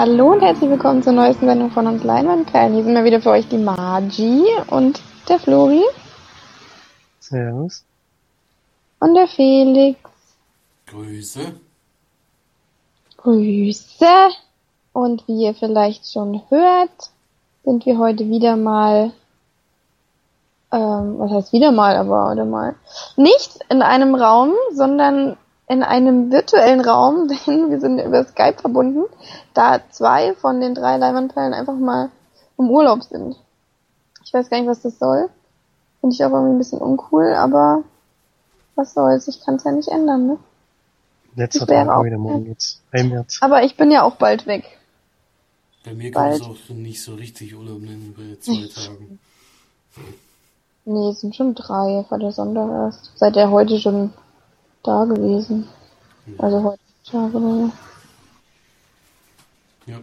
Hallo und herzlich willkommen zur neuesten Sendung von uns Leinwandperlen. Hier sind wir wieder für euch die Magi und der Flori. Servus. Und der Felix. Grüße. Grüße. Und wie ihr vielleicht schon hört, sind wir heute wieder mal, ähm, was heißt wieder mal, aber oder mal, nicht in einem Raum, sondern in einem virtuellen Raum, denn wir sind über Skype verbunden, da zwei von den drei Leinwandperlen einfach mal im Urlaub sind. Ich weiß gar nicht, was das soll. Finde ich auch irgendwie ein bisschen uncool, aber was soll's, ich kann es ja nicht ändern, ne? Wäre Tag auch- heute Morgen jetzt. März. Aber ich bin ja auch bald weg. Bei mir kann es Bald. auch nicht so richtig Urlaub nennen bei zwei Tagen. Nee, es sind schon drei, war der Sonntag erst. Seid ihr heute schon da gewesen? Also heute Tag oder so. Ja.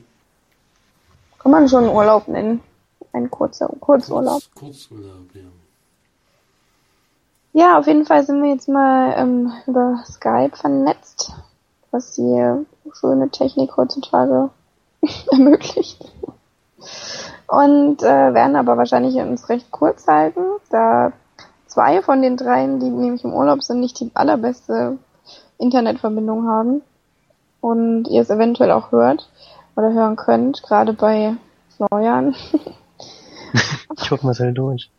Kann man schon Urlaub nennen. Ein kurzer Kurzurlaub. Kurz, Kurzurlaub, ja. Ja, auf jeden Fall sind wir jetzt mal ähm, über Skype vernetzt, was die schöne Technik heutzutage ermöglicht. Und äh, werden aber wahrscheinlich uns recht kurz halten, da zwei von den dreien, die nämlich im Urlaub sind, nicht die allerbeste Internetverbindung haben und ihr es eventuell auch hört oder hören könnt, gerade bei Florian. Ich hoffe, hält durch.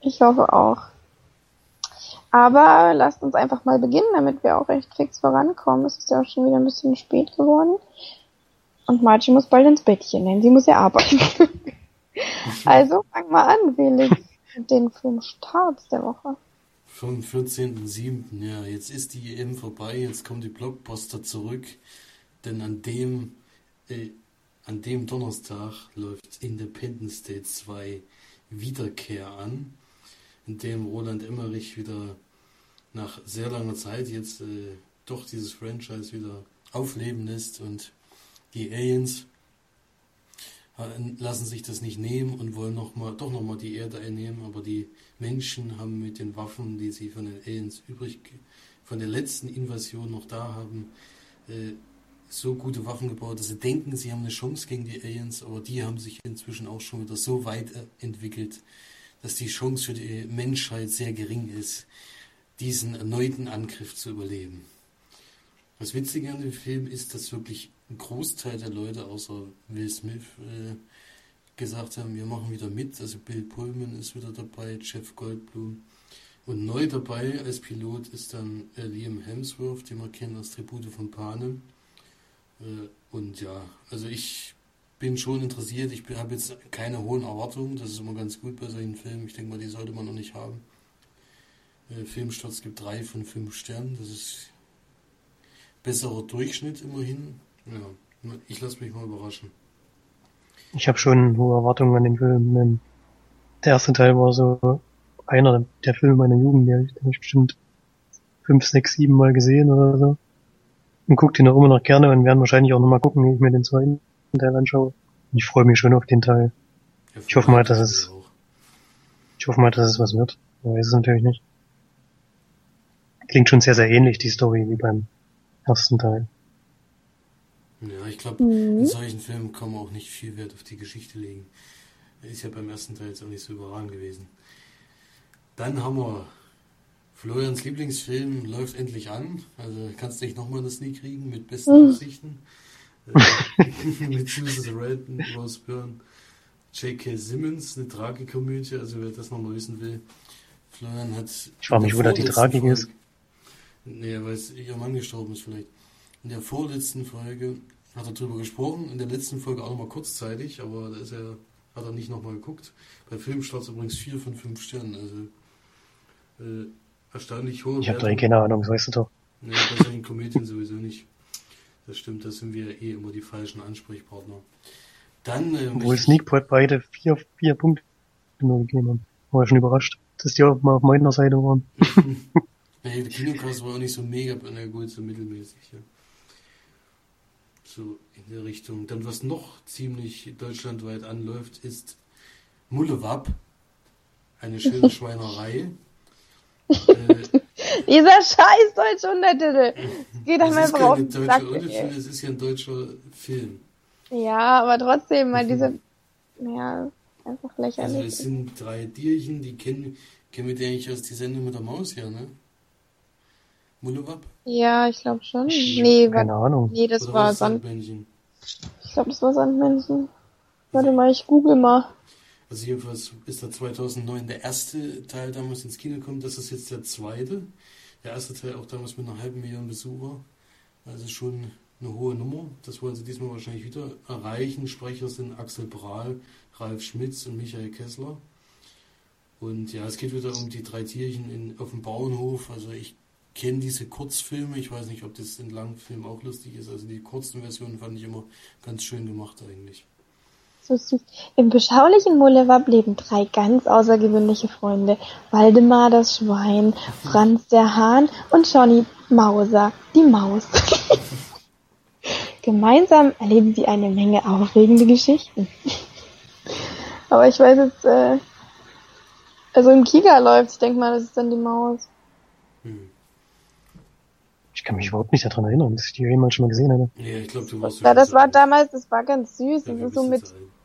Ich hoffe auch. Aber lasst uns einfach mal beginnen, damit wir auch recht fix vorankommen. Es ist ja auch schon wieder ein bisschen spät geworden. Und Marci muss bald ins Bettchen, denn sie muss ja arbeiten. also fang mal an, Felix, den fünf Starts der Woche. Vom 14.07. Ja, jetzt ist die EM vorbei, jetzt kommen die Blockbuster zurück, denn an dem, äh, an dem Donnerstag läuft Independence Day 2 Wiederkehr an, in dem Roland Emmerich wieder nach sehr langer Zeit jetzt äh, doch dieses Franchise wieder aufleben lässt und die Aliens lassen sich das nicht nehmen und wollen noch mal, doch nochmal die Erde einnehmen, aber die Menschen haben mit den Waffen, die sie von den Aliens übrig, von der letzten Invasion noch da haben, äh, so gute Waffen gebaut, dass sie denken, sie haben eine Chance gegen die Aliens, aber die haben sich inzwischen auch schon wieder so weit äh, entwickelt, dass die Chance für die Menschheit sehr gering ist, diesen erneuten Angriff zu überleben. Das Witzige an dem Film ist, dass wirklich ein Großteil der Leute, außer Will Smith, äh, gesagt haben, wir machen wieder mit. Also Bill Pullman ist wieder dabei, Jeff Goldblum. Und neu dabei als Pilot ist dann äh, Liam Hemsworth, den wir kennen als Tribute von Panem. Äh, und ja, also ich bin schon interessiert. Ich habe jetzt keine hohen Erwartungen. Das ist immer ganz gut bei solchen Filmen. Ich denke mal, die sollte man noch nicht haben. Äh, Filmstarts gibt drei von fünf Sternen. Das ist besserer Durchschnitt immerhin. Ja, ich lasse mich mal überraschen. Ich habe schon hohe Erwartungen an den Film. denn Der erste Teil war so einer der Filme meiner Jugend, den habe ich bestimmt fünf, sechs, sieben Mal gesehen oder so. Und guck den auch immer noch gerne und werden wahrscheinlich auch nochmal gucken, wie ich mir den zweiten Teil anschaue. Und ich freue mich schon auf den Teil. Ich hoffe mal, dass es- Auch. Ich hoffe mal, dass es was wird. Man weiß es natürlich nicht. Klingt schon sehr, sehr ähnlich, die Story, wie beim ersten Teil. Ja, ich glaube, Mhm. in solchen Filmen kann man auch nicht viel Wert auf die Geschichte legen. Ist ja beim ersten Teil jetzt auch nicht so überragend gewesen. Dann haben wir Florians Lieblingsfilm läuft endlich an. Also kannst du nicht nochmal das nie kriegen mit besten Mhm. Absichten. Äh, mit Susan Sarandon, Rose Byrne, J.K. Simmons, eine Tragikomödie. Also wer das nochmal wissen will. Florian hat. Ich frage mich, in wo da die Tragik ist. Nee, weil es ihr Mann gestorben ist vielleicht. In der vorletzten Folge hat er drüber gesprochen, in der letzten Folge auch nochmal kurzzeitig, aber da ist er, hat er nicht nochmal geguckt. Bei Filmstarts übrigens 4 von 5 Sternen, also äh, erstaunlich hohe Ich habe da Wertung. keine Ahnung, das weißt du doch. Nee, bei solchen Komödien sowieso nicht. Das stimmt, da sind wir eh immer die falschen Ansprechpartner. Dann, äh, Obwohl Sneakpot beide vier, vier Punkte nur gegeben haben. War schon überrascht, dass die auch mal auf meiner Seite waren. Nee, der Kinocast war auch nicht so mega, na gut, so mittelmäßig, ja. So in der Richtung. Dann, was noch ziemlich deutschlandweit anläuft, ist Mullewapp. Eine schöne Schweinerei. äh, Dieser scheiß deutsche Untertitel. Es geht einem ist einfach auf den Sack. es ist ja ein deutscher Film. Ja, aber trotzdem mal diese, ja, einfach Also lächerlich. es sind drei Tierchen, die kennen, kennen wir die eigentlich aus die Sendung mit der Maus hier, ne? Mullewab? ja, ich glaube schon. Nee, keine war, Ahnung. nee, das Oder war Sand. Sandmännchen? Ich glaube, das war Sandmännchen. Warte mal, ich google mal. Also jedenfalls ist der 2009 der erste Teil damals ins Kino gekommen, das ist jetzt der zweite. Der erste Teil auch damals mit einer halben Million Besucher. Also schon eine hohe Nummer. Das wollen sie diesmal wahrscheinlich wieder erreichen. Sprecher sind Axel Brahl, Ralf Schmitz und Michael Kessler. Und ja, es geht wieder um die drei Tierchen in, auf dem Bauernhof. Also ich kenne diese Kurzfilme. Ich weiß nicht, ob das in Langfilmen auch lustig ist. Also die kurzen Versionen fand ich immer ganz schön gemacht eigentlich. So süß. Im beschaulichen Mullewab leben drei ganz außergewöhnliche Freunde. Waldemar das Schwein, Franz der Hahn und Johnny Mauser, die Maus. Gemeinsam erleben sie eine Menge aufregende Geschichten. Aber ich weiß jetzt, äh, also im Kika läuft, ich denke mal, das ist dann die Maus. Hm. Ich kann mich überhaupt nicht daran erinnern, dass ich die jemals schon mal gesehen hätte. Ja, ich glaube, du warst Ja, das war damals, das war ganz süß. Ja, Das ist so mit,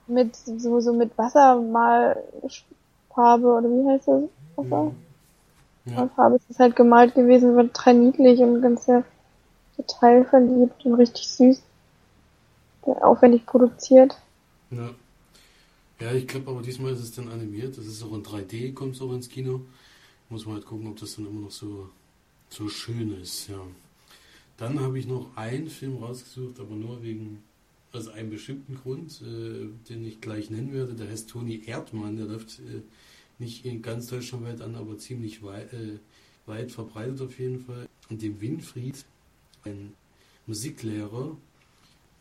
mit, so, so mit Wassermalfarbe, oder wie heißt das? Wasser? Ja, Farbe ist es halt gemalt gewesen, war total niedlich und ganz sehr total verliebt und richtig süß. Aufwendig produziert. ja. ja ich glaube aber diesmal ist es dann animiert. Das ist auch in 3D, kommt es auch ins Kino. Muss man halt gucken, ob das dann immer noch so, so schön ist, ja. Dann habe ich noch einen Film rausgesucht, aber nur wegen, aus einem bestimmten Grund, äh, den ich gleich nennen werde. Der heißt Toni Erdmann. Der läuft äh, nicht in ganz Deutschland weit an, aber ziemlich weit, äh, weit verbreitet auf jeden Fall. Und dem Winfried, ein Musiklehrer,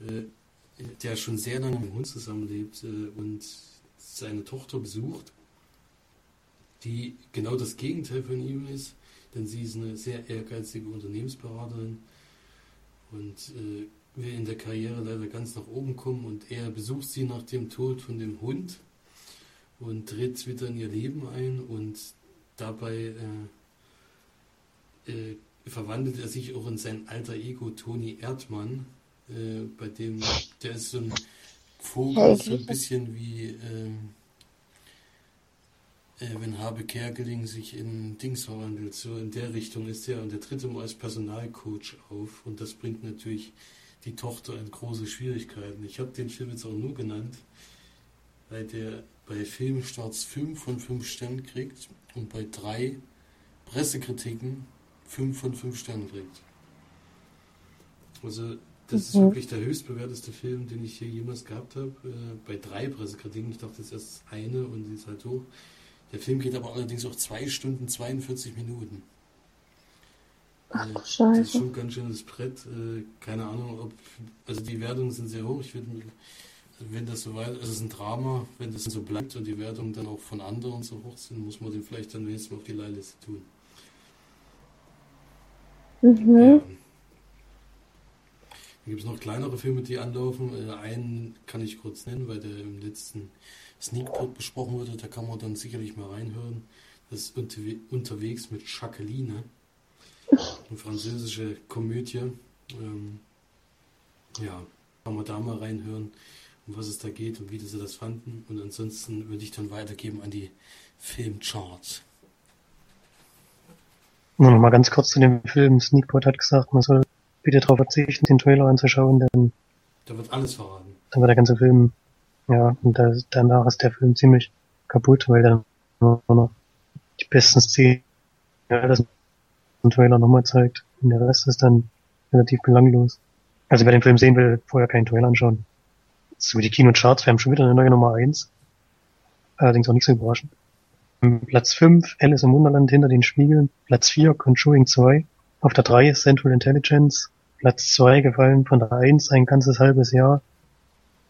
äh, der schon sehr lange mit dem Hund zusammenlebt äh, und seine Tochter besucht, die genau das Gegenteil von ihm ist, denn sie ist eine sehr ehrgeizige Unternehmensberaterin und äh, will in der Karriere leider ganz nach oben kommen und er besucht sie nach dem Tod von dem Hund und tritt wieder in ihr Leben ein und dabei äh, äh, verwandelt er sich auch in sein alter Ego Toni Erdmann, äh, bei dem der ist so ein Vogel, so ein bisschen wie ähm, äh, wenn Habe Kerkeling sich in Dings verwandelt, so in der Richtung ist er und der tritt immer als Personalcoach auf und das bringt natürlich die Tochter in große Schwierigkeiten. Ich habe den Film jetzt auch nur genannt, weil der bei Filmstarts 5 von 5 Sternen kriegt und bei drei Pressekritiken 5 von 5 Sternen kriegt. Also das ist Mhm. wirklich der höchstbewerteste Film, den ich hier jemals gehabt habe. Äh, bei drei Pressekritiken. Ich dachte, das ist erst eine und die ist halt hoch. Der Film geht aber allerdings auch 2 Stunden 42 Minuten. Ach Äh, du Das ist Scheiße. schon ein ganz schönes Brett. Äh, keine Ahnung, ob. Also die Wertungen sind sehr hoch. Ich würde, wenn das so weit, also es ist ein Drama, wenn das so bleibt und die Wertungen dann auch von anderen so hoch sind, muss man den vielleicht dann wenigstens mal auf die Leihliste tun. Mhm. Ja. Dann gibt es noch kleinere Filme, die anlaufen. Äh, einen kann ich kurz nennen, weil der im letzten Sneakpot besprochen wurde. Da kann man dann sicherlich mal reinhören. Das ist unterwe unterwegs mit Jacqueline. Eine französische Komödie. Ähm, ja, kann man da mal reinhören, um was es da geht und wie sie das fanden. Und ansonsten würde ich dann weitergeben an die Filmcharts. Nur noch mal ganz kurz zu dem Film. Sneakpot hat gesagt, man soll bitte darauf verzichten, den Trailer anzuschauen, denn Da wird alles verraten. dann wird der ganze Film, ja, und da, danach ist der Film ziemlich kaputt, weil dann nur noch die besten Szenen, ja, das ein Trailer nochmal zeigt. Und der Rest ist dann relativ belanglos. Also wer den Film sehen will, vorher keinen Trailer anschauen. So die Kinocharts, wir haben schon wieder eine neue Nummer eins. Allerdings auch nicht so überraschend. Platz 5, Alice im Wunderland hinter den Spiegeln. Platz 4, Conjuring 2. Auf der 3 Central Intelligence. Platz 2 gefallen von der 1 ein ganzes halbes Jahr.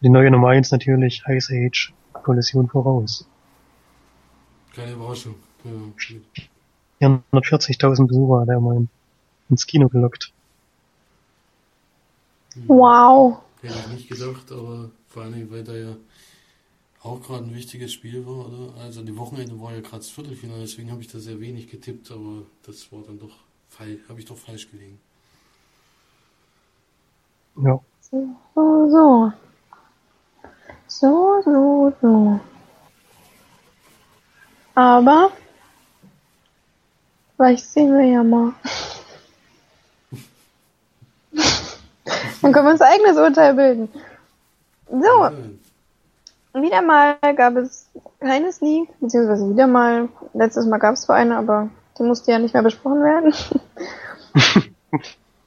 Die neue Nummer 1 natürlich Ice Age Kollision voraus. Keine Überraschung. Ja. 440.000 Besucher hat er mal ins Kino gelockt. Wow. Hätte ich nicht gedacht, aber vor allen Dingen, weil da ja auch gerade ein wichtiges Spiel war, oder? Also die Wochenende war ja gerade das Viertelfinale, deswegen habe ich da sehr wenig getippt, aber das war dann doch falsch, habe ich doch falsch gelegen. Ja. So, so, so. So, so. Aber vielleicht sehen wir ja mal. Dann können wir uns eigenes Urteil bilden. So, wieder mal gab es keine Sneak, beziehungsweise wieder mal, letztes Mal gab es zwar eine, aber die musste ja nicht mehr besprochen werden.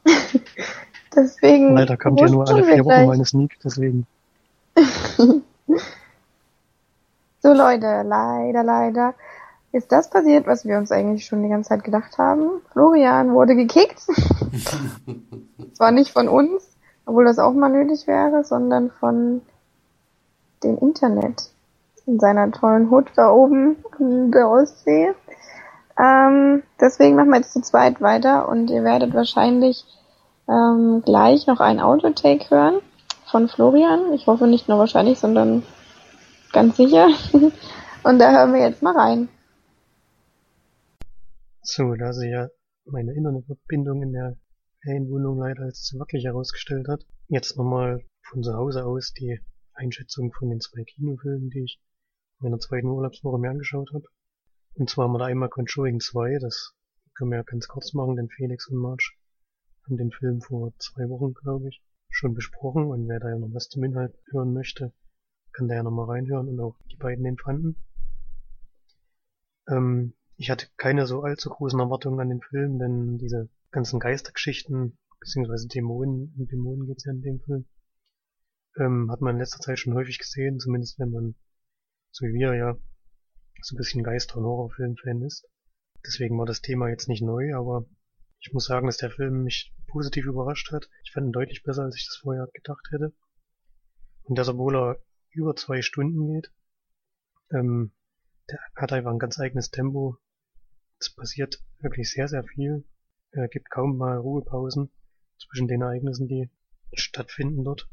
deswegen. Leider kommt ja nur alle vier Wochen meine Sneak, deswegen. so Leute, leider, leider ist das passiert, was wir uns eigentlich schon die ganze Zeit gedacht haben. Florian wurde gekickt. Zwar nicht von uns, obwohl das auch mal nötig wäre, sondern von dem Internet in seiner tollen Hut da oben in der Ostsee. Ähm, deswegen machen wir jetzt zu zweit weiter und ihr werdet wahrscheinlich ähm, gleich noch ein Autotake hören von Florian. Ich hoffe nicht nur wahrscheinlich, sondern ganz sicher. und da hören wir jetzt mal rein. So, da sie ja meine Internetverbindung in der Ferienwohnung leider als zu wackelig herausgestellt hat, jetzt nochmal von zu Hause aus die Einschätzung von den zwei Kinofilmen, die ich in meiner zweiten Urlaubswoche mir angeschaut habe. Und zwar haben wir da einmal Conjuring 2, das können wir ja ganz kurz machen, denn Felix und Marge haben den Film vor zwei Wochen, glaube ich, schon besprochen und wer da ja noch was zum Inhalt hören möchte, kann da ja nochmal reinhören und auch die beiden den fanden. Ähm, ich hatte keine so allzu großen Erwartungen an den Film, denn diese ganzen Geistergeschichten, beziehungsweise Dämonen, um Dämonen geht's ja in dem Film, ähm, hat man in letzter Zeit schon häufig gesehen, zumindest wenn man, so wie wir ja, so ein bisschen Geister- und Horrorfilm-Fan ist. Deswegen war das Thema jetzt nicht neu, aber ich muss sagen, dass der Film mich positiv überrascht hat. Ich fand ihn deutlich besser, als ich das vorher gedacht hätte. Und das, obwohl er über zwei Stunden geht. Ähm, der hat einfach ein ganz eigenes Tempo. Es passiert wirklich sehr, sehr viel. Er gibt kaum mal Ruhepausen zwischen den Ereignissen, die stattfinden dort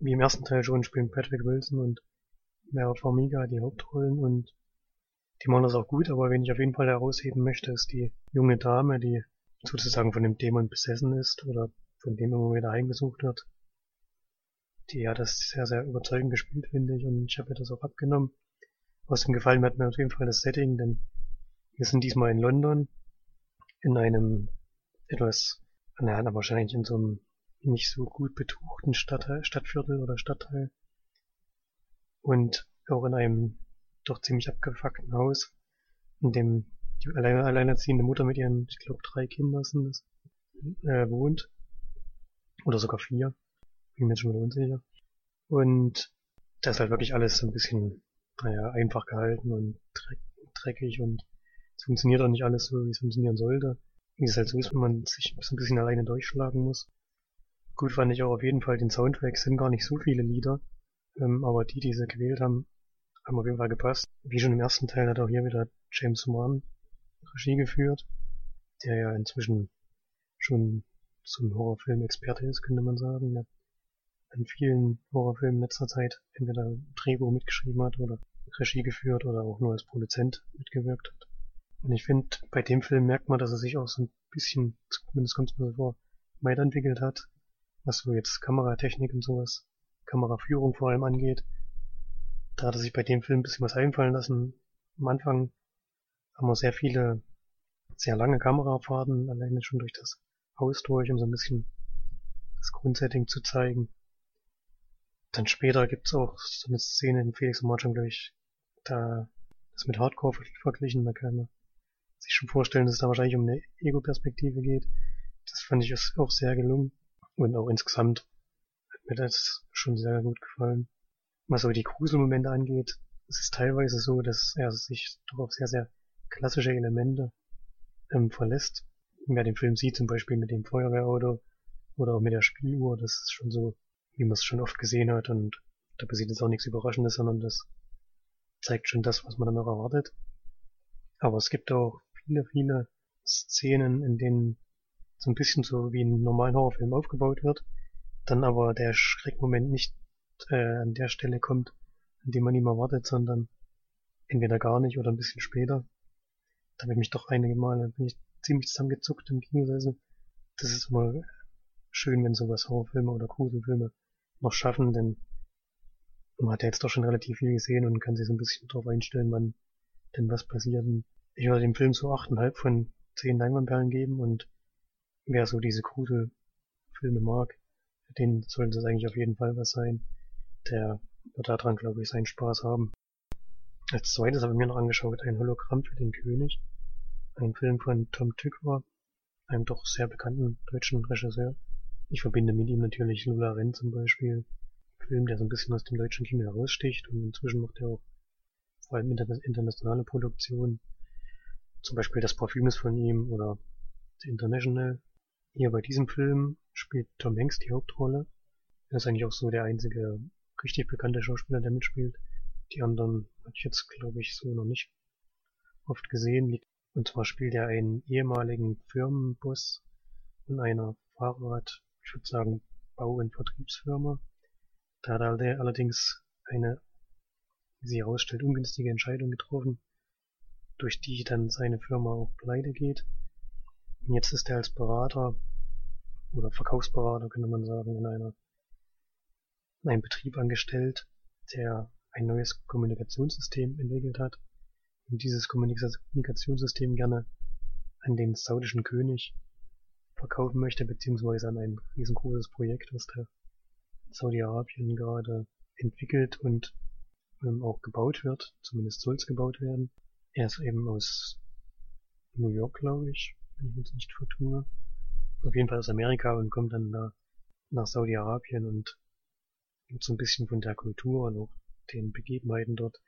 wie im ersten Teil schon spielen Patrick Wilson und Vera Farmiga die Hauptrollen und die machen das auch gut, aber wen ich auf jeden Fall herausheben möchte, ist die junge Dame, die sozusagen von dem Dämon besessen ist oder von dem immer wieder heimgesucht wird. Die hat das sehr, sehr überzeugend gespielt, finde ich, und ich habe das auch abgenommen. Ihm gefallen hat mir auf jeden Fall das Setting, denn wir sind diesmal in London, in einem etwas, naja, wahrscheinlich in so einem nicht so gut betuchten Stadtteil, Stadtviertel oder Stadtteil und auch in einem doch ziemlich abgefuckten Haus, in dem die alleine, alleinerziehende Mutter mit ihren, ich glaube, drei Kindern sind es, äh, wohnt. Oder sogar vier. Bin mir schon wieder unsicher. Und da ist halt wirklich alles so ein bisschen, naja, einfach gehalten und dreck, dreckig und es funktioniert auch nicht alles so, wie es funktionieren sollte. Wie es halt so ist, wenn man sich so ein bisschen alleine durchschlagen muss. Gut fand ich auch auf jeden Fall den Soundtrack, sind gar nicht so viele Lieder, ähm, aber die, die sie gewählt haben, haben auf jeden Fall gepasst. Wie schon im ersten Teil hat auch hier wieder James Wan Regie geführt, der ja inzwischen schon ein Horrorfilm-Experte ist, könnte man sagen. Der an vielen Horrorfilmen letzter Zeit entweder Drehbuch mitgeschrieben hat oder Regie geführt oder auch nur als Produzent mitgewirkt hat. Und ich finde, bei dem Film merkt man, dass er sich auch so ein bisschen, zumindest kommt es mir so vor, weiterentwickelt hat was so jetzt Kameratechnik und sowas, Kameraführung vor allem angeht. Da hat er sich bei dem Film ein bisschen was einfallen lassen. Am Anfang haben wir sehr viele, sehr lange Kamerafahrten, alleine schon durch das Haus durch, um so ein bisschen das Grundsetting zu zeigen. Dann später gibt's auch so eine Szene in Felix und Marchand, glaube ich, da das mit Hardcore verglichen, da kann man sich schon vorstellen, dass es da wahrscheinlich um eine Ego-Perspektive geht. Das fand ich auch sehr gelungen. Und auch insgesamt hat mir das schon sehr gut gefallen. Was aber die Gruselmomente angeht, es ist teilweise so, dass er sich doch auf sehr, sehr klassische Elemente ähm, verlässt. Wer den Film sieht, zum Beispiel mit dem Feuerwehrauto oder auch mit der Spieluhr, das ist schon so, wie man es schon oft gesehen hat und da passiert jetzt auch nichts Überraschendes, sondern das zeigt schon das, was man dann auch erwartet. Aber es gibt auch viele, viele Szenen, in denen so ein bisschen so wie ein normalen Horrorfilm aufgebaut wird, dann aber der Schreckmoment nicht äh, an der Stelle kommt, an dem man ihn erwartet, sondern entweder gar nicht oder ein bisschen später. Da habe ich mich doch einige Male bin ich ziemlich zusammengezuckt im Kinosessel. Das ist immer schön, wenn sowas Horrorfilme oder Gruselfilme noch schaffen, denn man hat ja jetzt doch schon relativ viel gesehen und kann sich so ein bisschen darauf einstellen, wann denn was passiert. Ich würde dem Film so 8,5 von 10 Leinwandperlen geben und wer so diese Gruselfilme mag, für den sollte das eigentlich auf jeden Fall was sein. Der wird daran, glaube ich, seinen Spaß haben. Als zweites habe ich mir noch angeschaut ein Hologramm für den König. Ein Film von Tom Tykwer, einem doch sehr bekannten deutschen Regisseur. Ich verbinde mit ihm natürlich Lula Renn zum Beispiel. Film, der so ein bisschen aus dem deutschen Kino heraussticht und inzwischen macht er auch vor allem internationale Produktionen. Zum Beispiel das Parfüm ist von ihm oder The International. Hier bei diesem Film spielt Tom Hanks die Hauptrolle. Er ist eigentlich auch so der einzige richtig bekannte Schauspieler, der mitspielt. Die anderen hatte ich jetzt, glaube ich, so noch nicht oft gesehen. Und zwar spielt er einen ehemaligen Firmenboss in einer Fahrrad, ich würde sagen, Bau- und Vertriebsfirma. Da hat er allerdings eine, wie sie herausstellt, ungünstige Entscheidung getroffen, durch die dann seine Firma auch pleite geht. Und jetzt ist er als Berater oder Verkaufsberater, könnte man sagen, in einer in einem Betrieb angestellt, der ein neues Kommunikationssystem entwickelt hat und dieses Kommunikationssystem gerne an den saudischen König verkaufen möchte, beziehungsweise an ein riesengroßes Projekt, was der Saudi-Arabien gerade entwickelt und ähm, auch gebaut wird, zumindest soll es gebaut werden. Er ist eben aus New York, glaube ich, wenn ich mich nicht vertue. Auf jeden Fall aus Amerika und kommt dann da nach Saudi-Arabien und so ein bisschen von der Kultur und auch den Begebenheiten dort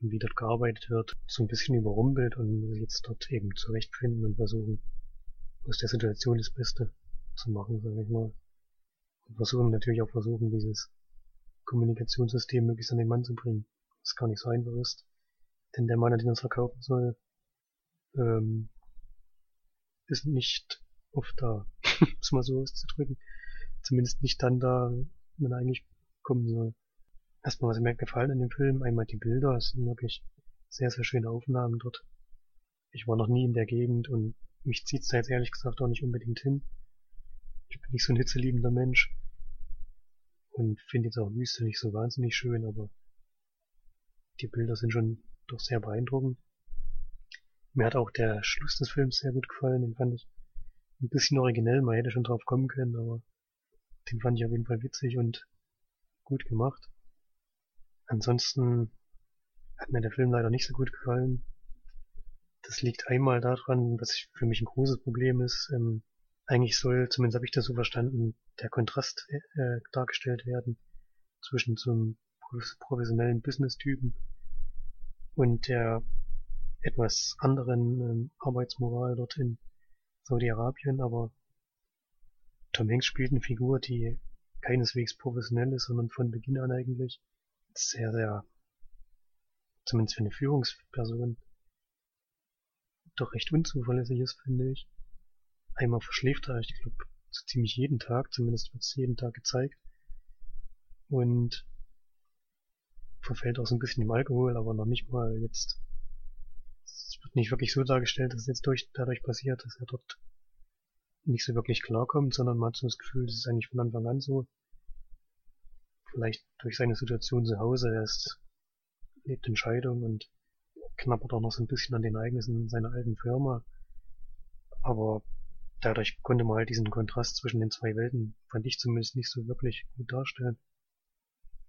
und wie dort gearbeitet wird, so ein bisschen überrumpelt und muss jetzt dort eben zurechtfinden und versuchen, aus der Situation das Beste zu machen, sage ich mal. Und versuchen natürlich auch versuchen, dieses Kommunikationssystem möglichst an den Mann zu bringen. Was gar nicht so einfach ist. Denn der Mann, an den es verkaufen soll, ähm, ist nicht oft da, um es mal so auszudrücken. Zumindest nicht dann da, wenn er eigentlich kommen soll. Erstmal, was mir gefallen an dem Film, einmal die Bilder, es sind wirklich sehr, sehr schöne Aufnahmen dort. Ich war noch nie in der Gegend und mich zieht's da jetzt ehrlich gesagt auch nicht unbedingt hin. Ich bin nicht so ein hitzeliebender Mensch und finde jetzt auch Wüste nicht so wahnsinnig schön, aber die Bilder sind schon doch sehr beeindruckend. Mir hat auch der Schluss des Films sehr gut gefallen, den fand ich ein bisschen originell, man hätte schon drauf kommen können, aber den fand ich auf jeden Fall witzig und gut gemacht. Ansonsten hat mir der Film leider nicht so gut gefallen. Das liegt einmal daran, was für mich ein großes Problem ist. Ähm, eigentlich soll, zumindest habe ich das so verstanden, der Kontrast äh, dargestellt werden zwischen zum professionellen Business-Typen und der etwas anderen ähm, Arbeitsmoral dort in Saudi-Arabien, aber Tom Hanks spielt eine Figur, die keineswegs professionell ist, sondern von Beginn an eigentlich sehr, sehr, zumindest für eine Führungsperson, doch recht unzuverlässig ist, finde ich. Einmal verschläft er, ich glaube, so ziemlich jeden Tag, zumindest wird es jeden Tag gezeigt. Und verfällt auch so ein bisschen im Alkohol, aber noch nicht mal jetzt. Es wird nicht wirklich so dargestellt, dass es jetzt durch, dadurch passiert, dass er dort nicht so wirklich klarkommt, sondern man hat so das Gefühl, das ist eigentlich von Anfang an so vielleicht durch seine Situation zu Hause, er ist, lebt in Scheidung und knappert auch noch so ein bisschen an den Ereignissen seiner alten Firma. Aber dadurch konnte man halt diesen Kontrast zwischen den zwei Welten, fand ich zumindest nicht so wirklich gut darstellen.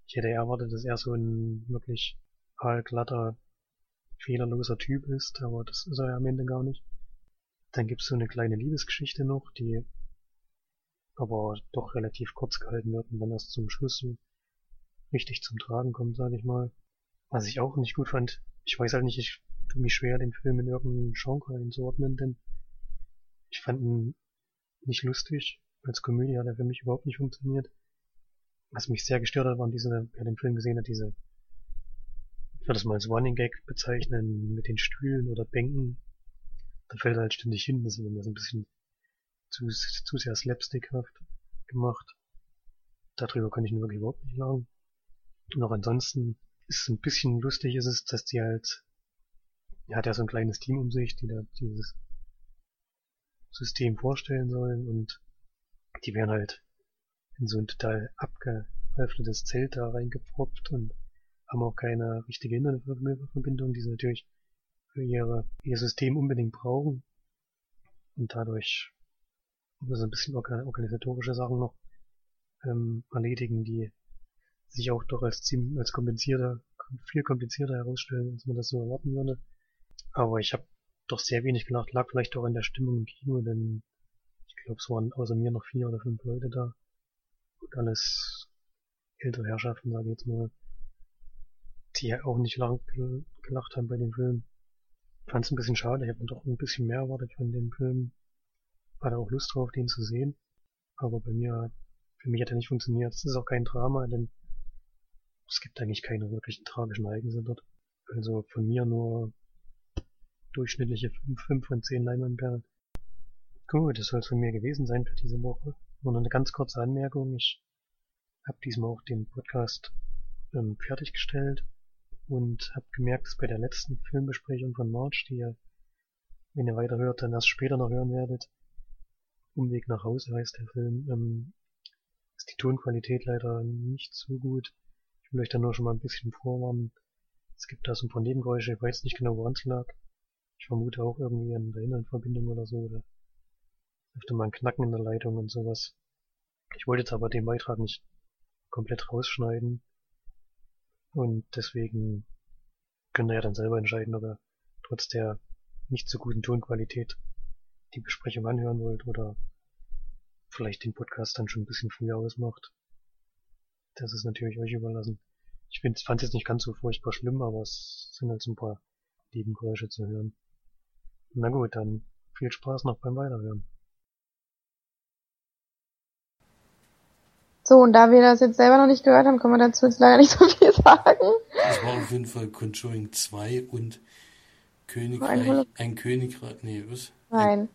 Ich hätte erwartet, dass er so ein wirklich aalglatter, fehlerloser Typ ist, aber das ist er ja am Ende gar nicht. Dann gibt's so eine kleine Liebesgeschichte noch, die aber doch relativ kurz gehalten wird und dann erst zum Schluss richtig zum Tragen kommt, sage ich mal. Was ich auch nicht gut fand, ich weiß halt nicht, ich tue mich schwer, den Film in irgendeinen Genre einzuordnen, denn ich fand ihn nicht lustig. Als Komödie hat er für mich überhaupt nicht funktioniert. Was mich sehr gestört hat, waren diese, wer den Film gesehen hat, diese, ich würde das mal als Running Gag bezeichnen, mit den Stühlen oder Bänken. Da fällt er halt ständig hin, das ist immer so ein bisschen zu, zu sehr slapstickhaft gemacht. Darüber kann ich nur wirklich überhaupt nicht lachen. Und auch ansonsten ist es ein bisschen lustig ist es, dass die halt, hat ja so ein kleines Team um sich, die da dieses System vorstellen sollen und die werden halt in so ein total abgehalftetes Zelt da reingeproppt und haben auch keine richtige Internetverbindung, die sie natürlich für ihre, ihr System unbedingt brauchen. Und dadurch muss ein bisschen organisatorische Sachen noch ähm, erledigen, die sich auch doch als ziemlich als komplizierter, viel komplizierter herausstellen, als man das so erwarten würde. Aber ich habe doch sehr wenig gelacht, lag vielleicht auch in der Stimmung im Kino, denn ich glaube, es waren außer mir noch vier oder fünf Leute da. Und alles ältere Herrschaften, sage ich jetzt mal, die auch nicht lang gelacht haben bei dem Film. Fand es ein bisschen schade, ich habe doch ein bisschen mehr erwartet von dem Film. Hatte auch Lust drauf, den zu sehen. Aber bei mir, für mich hat er nicht funktioniert. Es ist auch kein Drama, denn es gibt eigentlich keine wirklichen tragischen Ereignisse dort. Also von mir nur durchschnittliche 5 von 10 Leinwandperlen. Gut, das soll es von mir gewesen sein für diese Woche. Nur noch eine ganz kurze Anmerkung. Ich habe diesmal auch den Podcast ähm, fertiggestellt und habe gemerkt, dass bei der letzten Filmbesprechung von March, die ihr, wenn ihr weiterhört, dann erst später noch hören werdet, Umweg nach Hause heißt der Film, ähm, ist die Tonqualität leider nicht so gut. Ich will euch da nur schon mal ein bisschen vorwarnen. Es gibt da so ein paar Nebengeräusche, ich weiß nicht genau, woran es lag. Ich vermute auch irgendwie an der Innenverbindung oder so, oder öfter mal ein Knacken in der Leitung und sowas. Ich wollte jetzt aber den Beitrag nicht komplett rausschneiden. Und deswegen könnt ihr ja dann selber entscheiden, ob ihr trotz der nicht so guten Tonqualität die Besprechung anhören wollt oder vielleicht den Podcast dann schon ein bisschen früher ausmacht. Das ist natürlich euch überlassen. Ich fand es jetzt nicht ganz so furchtbar schlimm, aber es sind halt so ein paar Nebengeräusche zu hören. Na gut, dann viel Spaß noch beim Weiterhören. So, und da wir das jetzt selber noch nicht gehört haben, können wir dazu jetzt leider nicht so viel sagen. Das war auf jeden Fall Conjuring 2 und Königreich, ein, ein Königreich, nee, was? Nein.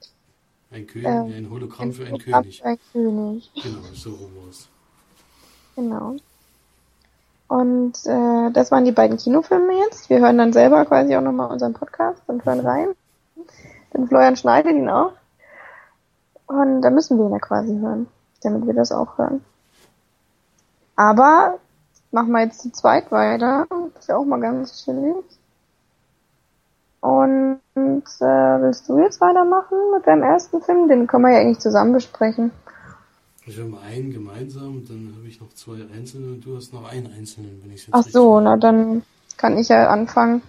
Ein, ein König, ähm, ein Hologramm ein für einen König. Für einen König. Genau, so rum war's. Genau. Und äh, das waren die beiden Kinofilme jetzt. Wir hören dann selber quasi auch nochmal unseren Podcast und hören rein. Denn Florian schneidet ihn auch. Und da müssen wir ihn ja quasi hören, damit wir das auch hören. Aber machen wir jetzt zu zweit weiter. Das ist ja auch mal ganz chillig. Und äh, willst du jetzt weitermachen mit deinem ersten Film? Den können wir ja eigentlich zusammen besprechen. Ich habe einen gemeinsam, dann habe ich noch zwei einzelne und du hast noch einen einzelnen, wenn ich jetzt Ach so, na dann kann ich ja anfangen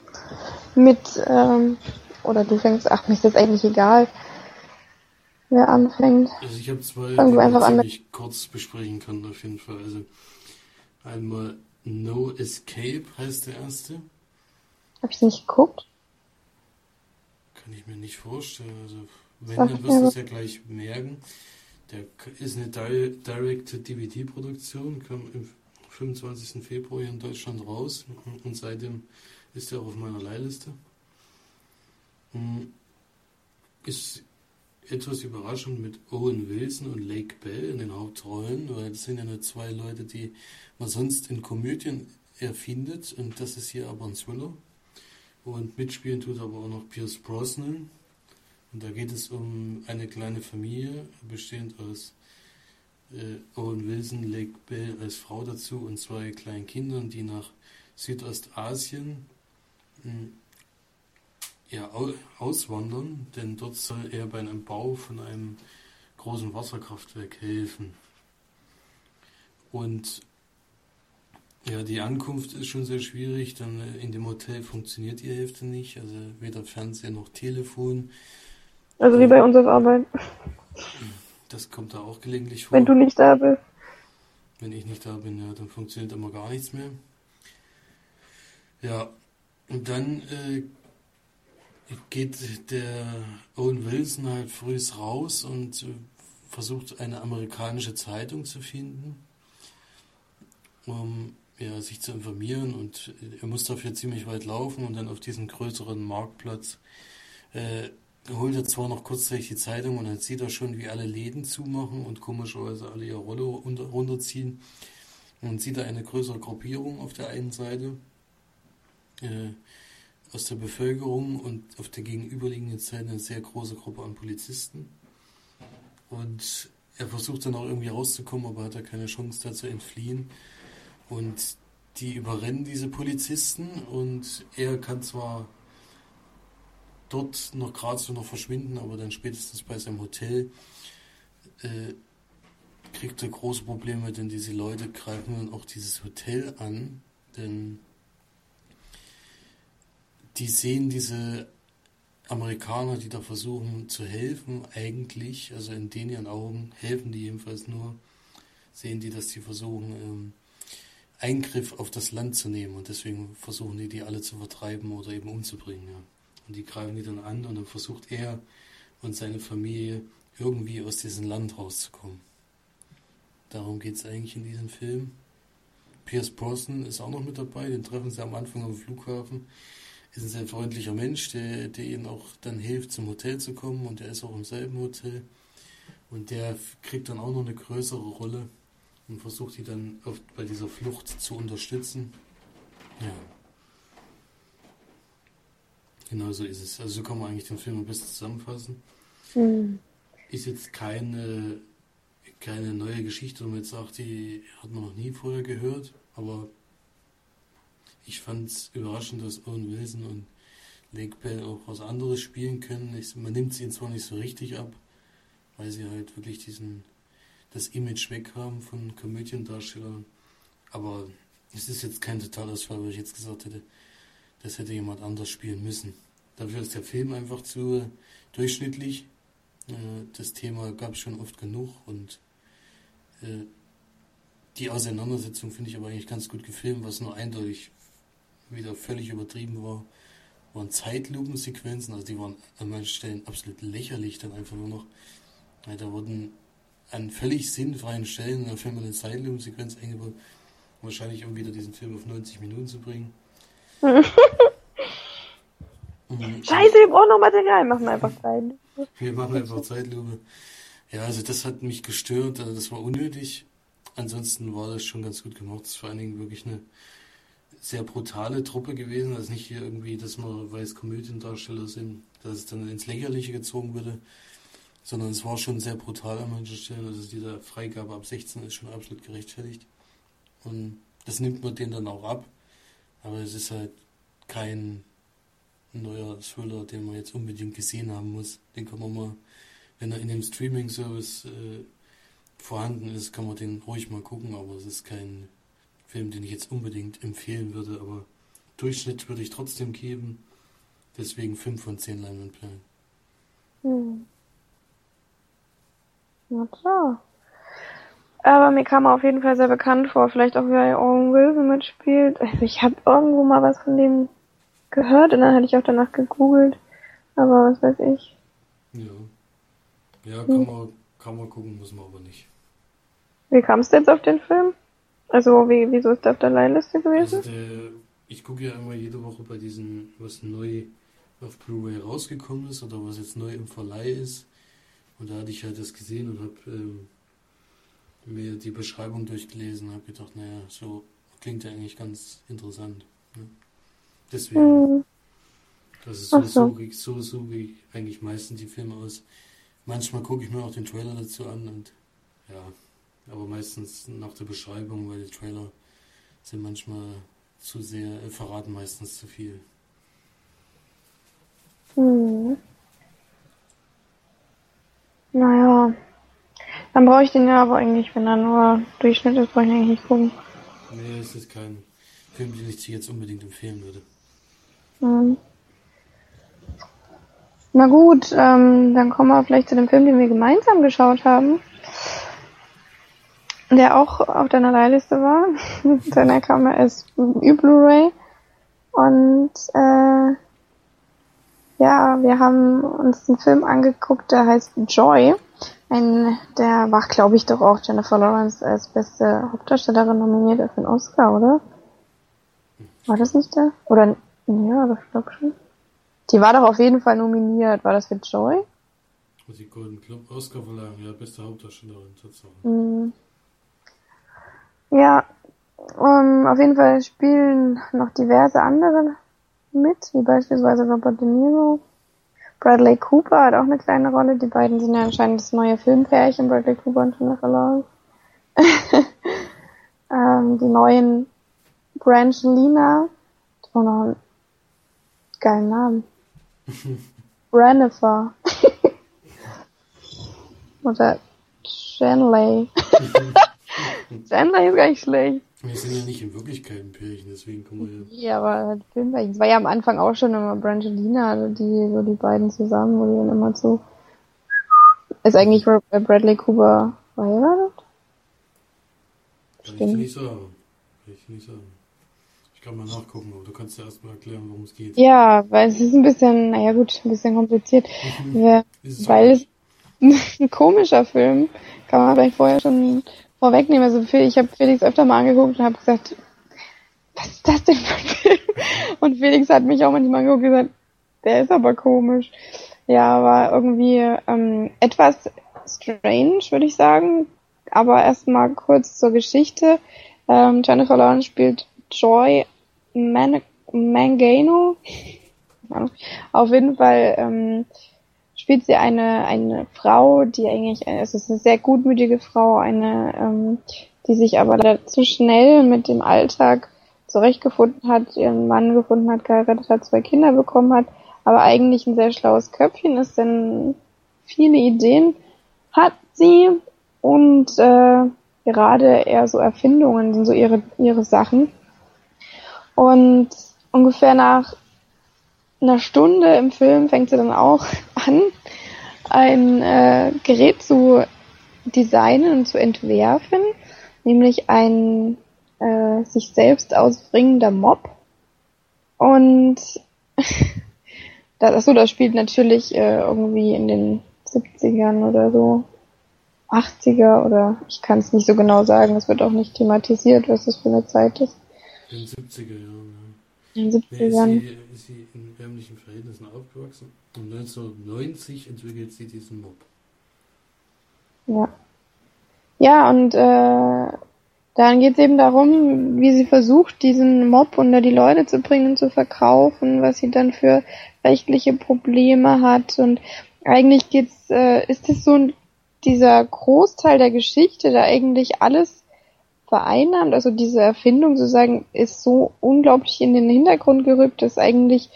mit, ähm, oder du fängst, ach, mir ist das eigentlich egal, wer anfängt. Also ich habe zwei, Fang die einfach an ich kurz besprechen kann auf jeden Fall. Also einmal No Escape heißt der erste. Hab ich nicht geguckt? Kann ich mir nicht vorstellen. Also wenn, dann wirst du es ja gleich merken. Der ist eine Direct-to-DVD-Produktion, kam am 25. Februar hier in Deutschland raus und seitdem ist er auf meiner Leihliste. Hm, ist etwas überraschend mit Owen Wilson und Lake Bell in den Hauptrollen, weil das sind ja nur zwei Leute, die man sonst in Komödien erfindet und das ist hier aber ein Thriller. Und mitspielen tut aber auch noch Pierce Brosnan, und da geht es um eine kleine Familie, bestehend aus äh, Owen Wilson, Lake Bell als Frau dazu und zwei kleinen Kindern, die nach Südostasien hm, ja, auswandern, denn dort soll er bei einem Bau von einem großen Wasserkraftwerk helfen. Und ja, die Ankunft ist schon sehr schwierig, dann äh, in dem Hotel funktioniert die Hälfte nicht, also weder Fernseher noch Telefon. Also wie bei uns auf Arbeit. Das kommt da auch gelegentlich vor. Wenn du nicht da bist. Wenn ich nicht da bin, ja, dann funktioniert immer gar nichts mehr. Ja, und dann äh, geht der Owen Wilson halt früh raus und äh, versucht eine amerikanische Zeitung zu finden, um ja, sich zu informieren und er muss dafür ziemlich weit laufen und dann auf diesen größeren Marktplatz äh, holt er zwar noch kurzzeitig die Zeitung und dann sieht er schon, wie alle Läden zumachen und komischerweise alle ihre Rolle runterziehen. Und dann sieht er eine größere Gruppierung auf der einen Seite äh, aus der Bevölkerung und auf der gegenüberliegenden Seite eine sehr große Gruppe an Polizisten. Und er versucht dann auch irgendwie rauszukommen, aber hat er keine Chance da zu entfliehen. Und die überrennen diese Polizisten und er kann zwar dort noch gerade so noch verschwinden, aber dann spätestens bei seinem Hotel äh, kriegt er große Probleme, denn diese Leute greifen dann auch dieses Hotel an, denn die sehen diese Amerikaner, die da versuchen zu helfen, eigentlich, also in den ihren Augen helfen die jedenfalls nur, sehen die, dass die versuchen, ähm, Eingriff auf das Land zu nehmen und deswegen versuchen die, die alle zu vertreiben oder eben umzubringen. Ja. Und die greifen die dann an und dann versucht er und seine Familie irgendwie aus diesem Land rauszukommen. Darum geht es eigentlich in diesem Film. Pierce Brosnan ist auch noch mit dabei, den treffen sie am Anfang am Flughafen. Ist ein sehr freundlicher Mensch, der, der ihnen auch dann hilft, zum Hotel zu kommen und der ist auch im selben Hotel. Und der kriegt dann auch noch eine größere Rolle und versucht die dann oft bei dieser Flucht zu unterstützen. Ja. Genau so ist es. Also so kann man eigentlich den Film ein bisschen zusammenfassen. Mhm. Ist jetzt keine, keine neue Geschichte, wo man jetzt sagt, die hat man noch nie vorher gehört, aber ich fand es überraschend, dass Owen Wilson und Lake Bell auch was anderes spielen können. Ich, man nimmt sie ihnen zwar nicht so richtig ab, weil sie halt wirklich diesen das Image weg haben von Komödiendarstellern, aber es ist jetzt kein Totalausfall, weil ich jetzt gesagt hätte, das hätte jemand anders spielen müssen. Dafür ist der Film einfach zu durchschnittlich. Äh, das Thema gab es schon oft genug und äh, die Auseinandersetzung finde ich aber eigentlich ganz gut gefilmt, was nur eindeutig wieder völlig übertrieben war, waren Zeitlupensequenzen, also die waren an manchen Stellen absolut lächerlich dann einfach nur noch. Da wurden an völlig sinnfreien Stellen in der Film eine Zeitlupensequenz eingebaut, wahrscheinlich um wieder diesen Film auf 90 Minuten zu bringen. Mhm. Scheiße, wir brauchen noch Material, machen wir einfach Zeit. Wir machen einfach Zeitlupe. Ja, also das hat mich gestört, also das war unnötig. Ansonsten war das schon ganz gut gemacht. Das ist vor allen Dingen wirklich eine sehr brutale Truppe gewesen. Also nicht hier irgendwie, dass wir weiß Komödiendarsteller sind, dass es dann ins Lächerliche gezogen würde, sondern es war schon sehr brutal an manchen Stellen. Also diese Freigabe ab 16 ist schon absolut gerechtfertigt. Und das nimmt man denen dann auch ab. Aber es ist halt kein neuer Thriller, den man jetzt unbedingt gesehen haben muss. Den kann man mal, wenn er in dem Streaming-Service äh, vorhanden ist, kann man den ruhig mal gucken, aber es ist kein Film, den ich jetzt unbedingt empfehlen würde, aber Durchschnitt würde ich trotzdem geben. Deswegen 5 von 10 Leinwandperlen. Hm. Na klar. Aber mir kam er auf jeden Fall sehr bekannt vor. Vielleicht auch, weil Owen Wilson mitspielt. Also ich habe irgendwo mal was von dem gehört und dann hatte ich auch danach gegoogelt. Aber was weiß ich. Ja. Ja, kann, hm. man, kann man gucken, muss man aber nicht. Wie kamst du jetzt auf den Film? Also, wie, wieso ist der auf der Leihliste gewesen? Also der, ich gucke ja immer jede Woche bei diesen, was neu auf Blu-ray rausgekommen ist oder was jetzt neu im Verleih ist. Und da hatte ich halt das gesehen und habe ähm, mir die Beschreibung durchgelesen und habe gedacht, naja, so klingt ja eigentlich ganz interessant. Ne? Deswegen. Mhm. Das ist so, so. So, so, so wie eigentlich meistens die Filme aus. Manchmal gucke ich mir auch den Trailer dazu an und ja, aber meistens nach der Beschreibung, weil die Trailer sind manchmal zu sehr, äh, verraten meistens zu viel. Hm. Naja. Dann brauche ich den ja aber eigentlich, wenn er nur Durchschnitt ist, brauche ich eigentlich nicht gucken. Nee, es ist kein Film, den ich dir jetzt unbedingt empfehlen würde. Mhm. Na gut, ähm, dann kommen wir vielleicht zu dem Film, den wir gemeinsam geschaut haben. Der auch auf deiner Leihliste war. Denn er kam ja erst Blu-ray. Und äh, ja, wir haben uns einen Film angeguckt, der heißt Joy. Ein, der war, glaube ich, doch auch Jennifer Lawrence als beste Hauptdarstellerin nominiert für den Oscar, oder? War das nicht der? Oder ja, das glaube schon. Die war doch auf jeden Fall nominiert. War das für Joy? Die Golden Globe Oscar verleihen, ja, beste Hauptdarstellerin, Tatsache. Mhm. Ja, um, auf jeden Fall spielen noch diverse andere mit, wie beispielsweise Robert De Niro. Bradley Cooper hat auch eine kleine Rolle. Die beiden sind ja anscheinend das neue Filmpärchen, Bradley Cooper und Jennifer Lawrence. ähm, die neuen Brangelina, hat auch noch geilen Namen. Brannifer. Oder Shanley. Shanley ist gar nicht schlecht. Wir sind ja nicht in Wirklichkeit ein Pärchen, deswegen kommen wir Ja, aber halt Filmpärchen. Es war ja am Anfang auch schon immer Brangelina, also die, so die beiden zusammen, wo die dann immer so. Ist eigentlich äh, Bradley Cooper verheiratet? Kann ich dir nicht sagen. Kann ich dir nicht sagen. Kann mal nachgucken, aber du kannst ja erstmal erklären, worum es geht. Ja, weil es ist ein bisschen, naja gut, ein bisschen kompliziert. Es weil es ein komischer Film, kann man vielleicht vorher schon vorwegnehmen. Also ich habe Felix öfter mal angeguckt und habe gesagt, was ist das denn für ein Film? Und Felix hat mich auch manchmal angeguckt und gesagt, der ist aber komisch. Ja, war irgendwie ähm, etwas strange, würde ich sagen. Aber erstmal kurz zur Geschichte. Ähm, Jennifer Lawrence spielt Joy Man Mangano. Auf jeden Fall ähm, spielt sie eine eine Frau, die eigentlich, es ist eine sehr gutmütige Frau, eine, ähm, die sich aber zu schnell mit dem Alltag zurechtgefunden hat, ihren Mann gefunden hat, geheiratet hat, zwei Kinder bekommen hat, aber eigentlich ein sehr schlaues Köpfchen ist, denn viele Ideen hat sie und äh, gerade eher so Erfindungen sind so ihre ihre Sachen. Und ungefähr nach einer Stunde im Film fängt sie dann auch an, ein äh, Gerät zu designen und zu entwerfen, nämlich ein äh, sich selbst ausbringender Mob. Und das, achso, das spielt natürlich äh, irgendwie in den 70ern oder so. 80er oder ich kann es nicht so genau sagen, es wird auch nicht thematisiert, was das für eine Zeit ist. In den 70er Jahren. In den Ja. Nee, ist, 70ern. sie, ist sie in ärmlichen Verhältnissen aufgewachsen und 1990 entwickelt sie diesen Mob. Ja. Ja, und äh, dann geht es eben darum, wie sie versucht, diesen Mob unter die Leute zu bringen und zu verkaufen, was sie dann für rechtliche Probleme hat. Und eigentlich geht's, äh, ist es so ein, dieser Großteil der Geschichte, da eigentlich alles vereinnahmt, also diese Erfindung sozusagen ist so unglaublich in den Hintergrund gerückt, dass eigentlich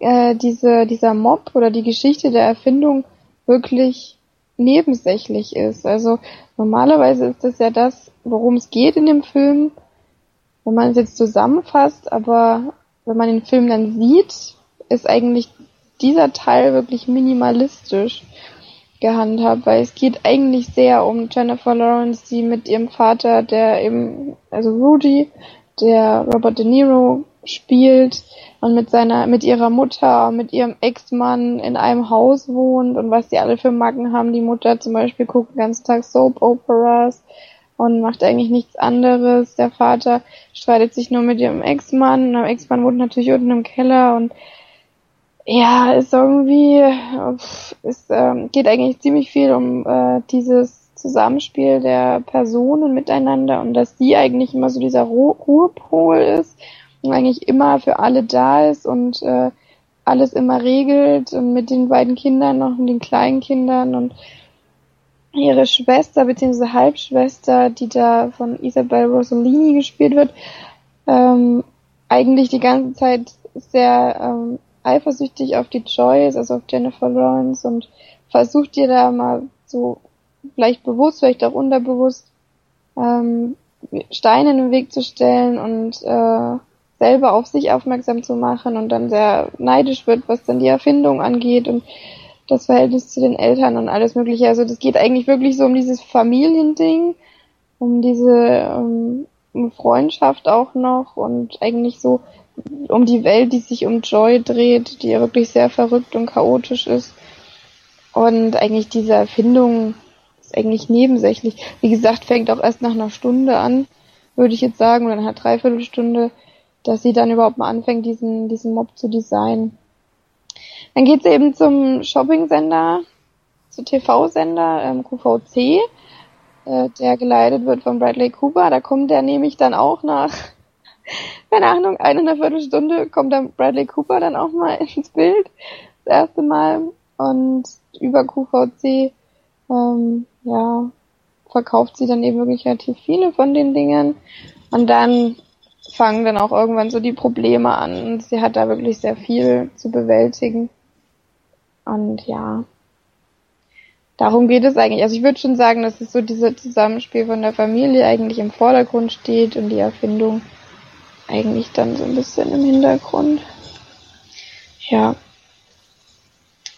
äh, diese, dieser Mob oder die Geschichte der Erfindung wirklich nebensächlich ist. Also normalerweise ist das ja das, worum es geht in dem Film, wenn man es jetzt zusammenfasst, aber wenn man den Film dann sieht, ist eigentlich dieser Teil wirklich minimalistisch gehandhabt, weil es geht eigentlich sehr um Jennifer Lawrence, die mit ihrem Vater, der eben, also Rudy, der Robert De Niro spielt und mit seiner, mit ihrer Mutter, mit ihrem Ex-Mann in einem Haus wohnt und was die alle für Macken haben. Die Mutter zum Beispiel guckt den ganzen Tag Soap-Operas und macht eigentlich nichts anderes. Der Vater streitet sich nur mit ihrem Ex-Mann. Der Ex-Mann wohnt natürlich unten im Keller und ja, ist irgendwie, es ähm, geht eigentlich ziemlich viel um äh, dieses Zusammenspiel der Personen miteinander und dass sie eigentlich immer so dieser Ru Ruhepol ist und eigentlich immer für alle da ist und äh, alles immer regelt und mit den beiden Kindern noch und den kleinen Kindern und ihre Schwester bzw. Halbschwester, die da von Isabel Rossellini gespielt wird, ähm, eigentlich die ganze Zeit sehr ähm, eifersüchtig auf die Joyce, also auf Jennifer Lawrence und versucht ihr da mal so vielleicht bewusst, vielleicht auch unterbewusst ähm, Steine in den Weg zu stellen und äh, selber auf sich aufmerksam zu machen und dann sehr neidisch wird, was dann die Erfindung angeht und das Verhältnis zu den Eltern und alles mögliche. Also das geht eigentlich wirklich so um dieses Familiending, um diese um, um Freundschaft auch noch und eigentlich so um die Welt, die sich um Joy dreht, die ja wirklich sehr verrückt und chaotisch ist. Und eigentlich diese Erfindung ist eigentlich nebensächlich. Wie gesagt, fängt auch erst nach einer Stunde an, würde ich jetzt sagen, oder nach einer Dreiviertelstunde, dass sie dann überhaupt mal anfängt, diesen, diesen Mob zu designen. Dann geht's eben zum Shopping-Sender, zu TV-Sender, ähm, QVC, äh, der geleitet wird von Bradley Cooper. Da kommt der nämlich dann auch nach, keine Ahnung, eine Viertelstunde kommt dann Bradley Cooper dann auch mal ins Bild. Das erste Mal. Und über QVC, ähm, ja, verkauft sie dann eben wirklich relativ viele von den Dingen. Und dann fangen dann auch irgendwann so die Probleme an und sie hat da wirklich sehr viel zu bewältigen. Und ja, darum geht es eigentlich. Also ich würde schon sagen, dass es so dieses Zusammenspiel von der Familie eigentlich im Vordergrund steht und die Erfindung eigentlich dann so ein bisschen im Hintergrund. Ja.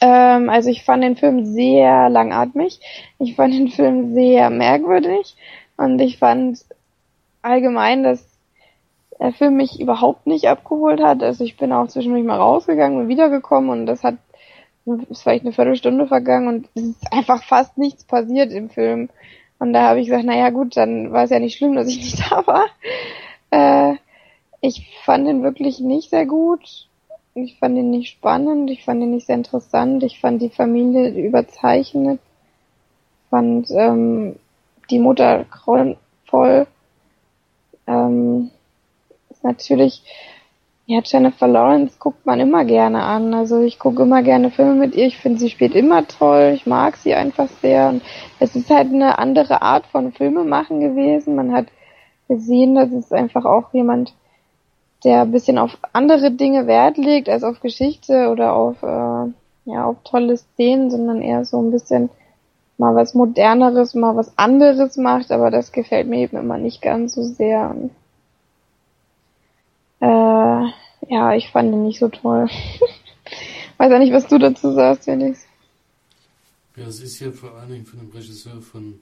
Ähm, also ich fand den Film sehr langatmig. Ich fand den Film sehr merkwürdig. Und ich fand allgemein, dass der Film mich überhaupt nicht abgeholt hat. Also ich bin auch zwischendurch mal rausgegangen und wiedergekommen und das hat ist vielleicht eine Viertelstunde vergangen und es ist einfach fast nichts passiert im Film. Und da habe ich gesagt, naja gut, dann war es ja nicht schlimm, dass ich nicht da war. Äh, ich fand ihn wirklich nicht sehr gut. Ich fand ihn nicht spannend, ich fand ihn nicht sehr interessant, ich fand die Familie überzeichnet, fand ähm, die Mutter grauenvoll. Ähm, ist natürlich, ja, Jennifer Lawrence guckt man immer gerne an. Also ich gucke immer gerne Filme mit ihr. Ich finde, sie spielt immer toll. Ich mag sie einfach sehr. Und es ist halt eine andere Art von Filmemachen gewesen. Man hat gesehen, dass es einfach auch jemand der ein bisschen auf andere Dinge Wert legt als auf Geschichte oder auf äh, ja auf tolle Szenen, sondern eher so ein bisschen mal was moderneres, mal was anderes macht, aber das gefällt mir eben immer nicht ganz so sehr. Und, äh, ja, ich fand ihn nicht so toll. Weiß auch nicht, was du dazu sagst, Felix. Ja, es ist ja vor allen Dingen von dem Regisseur von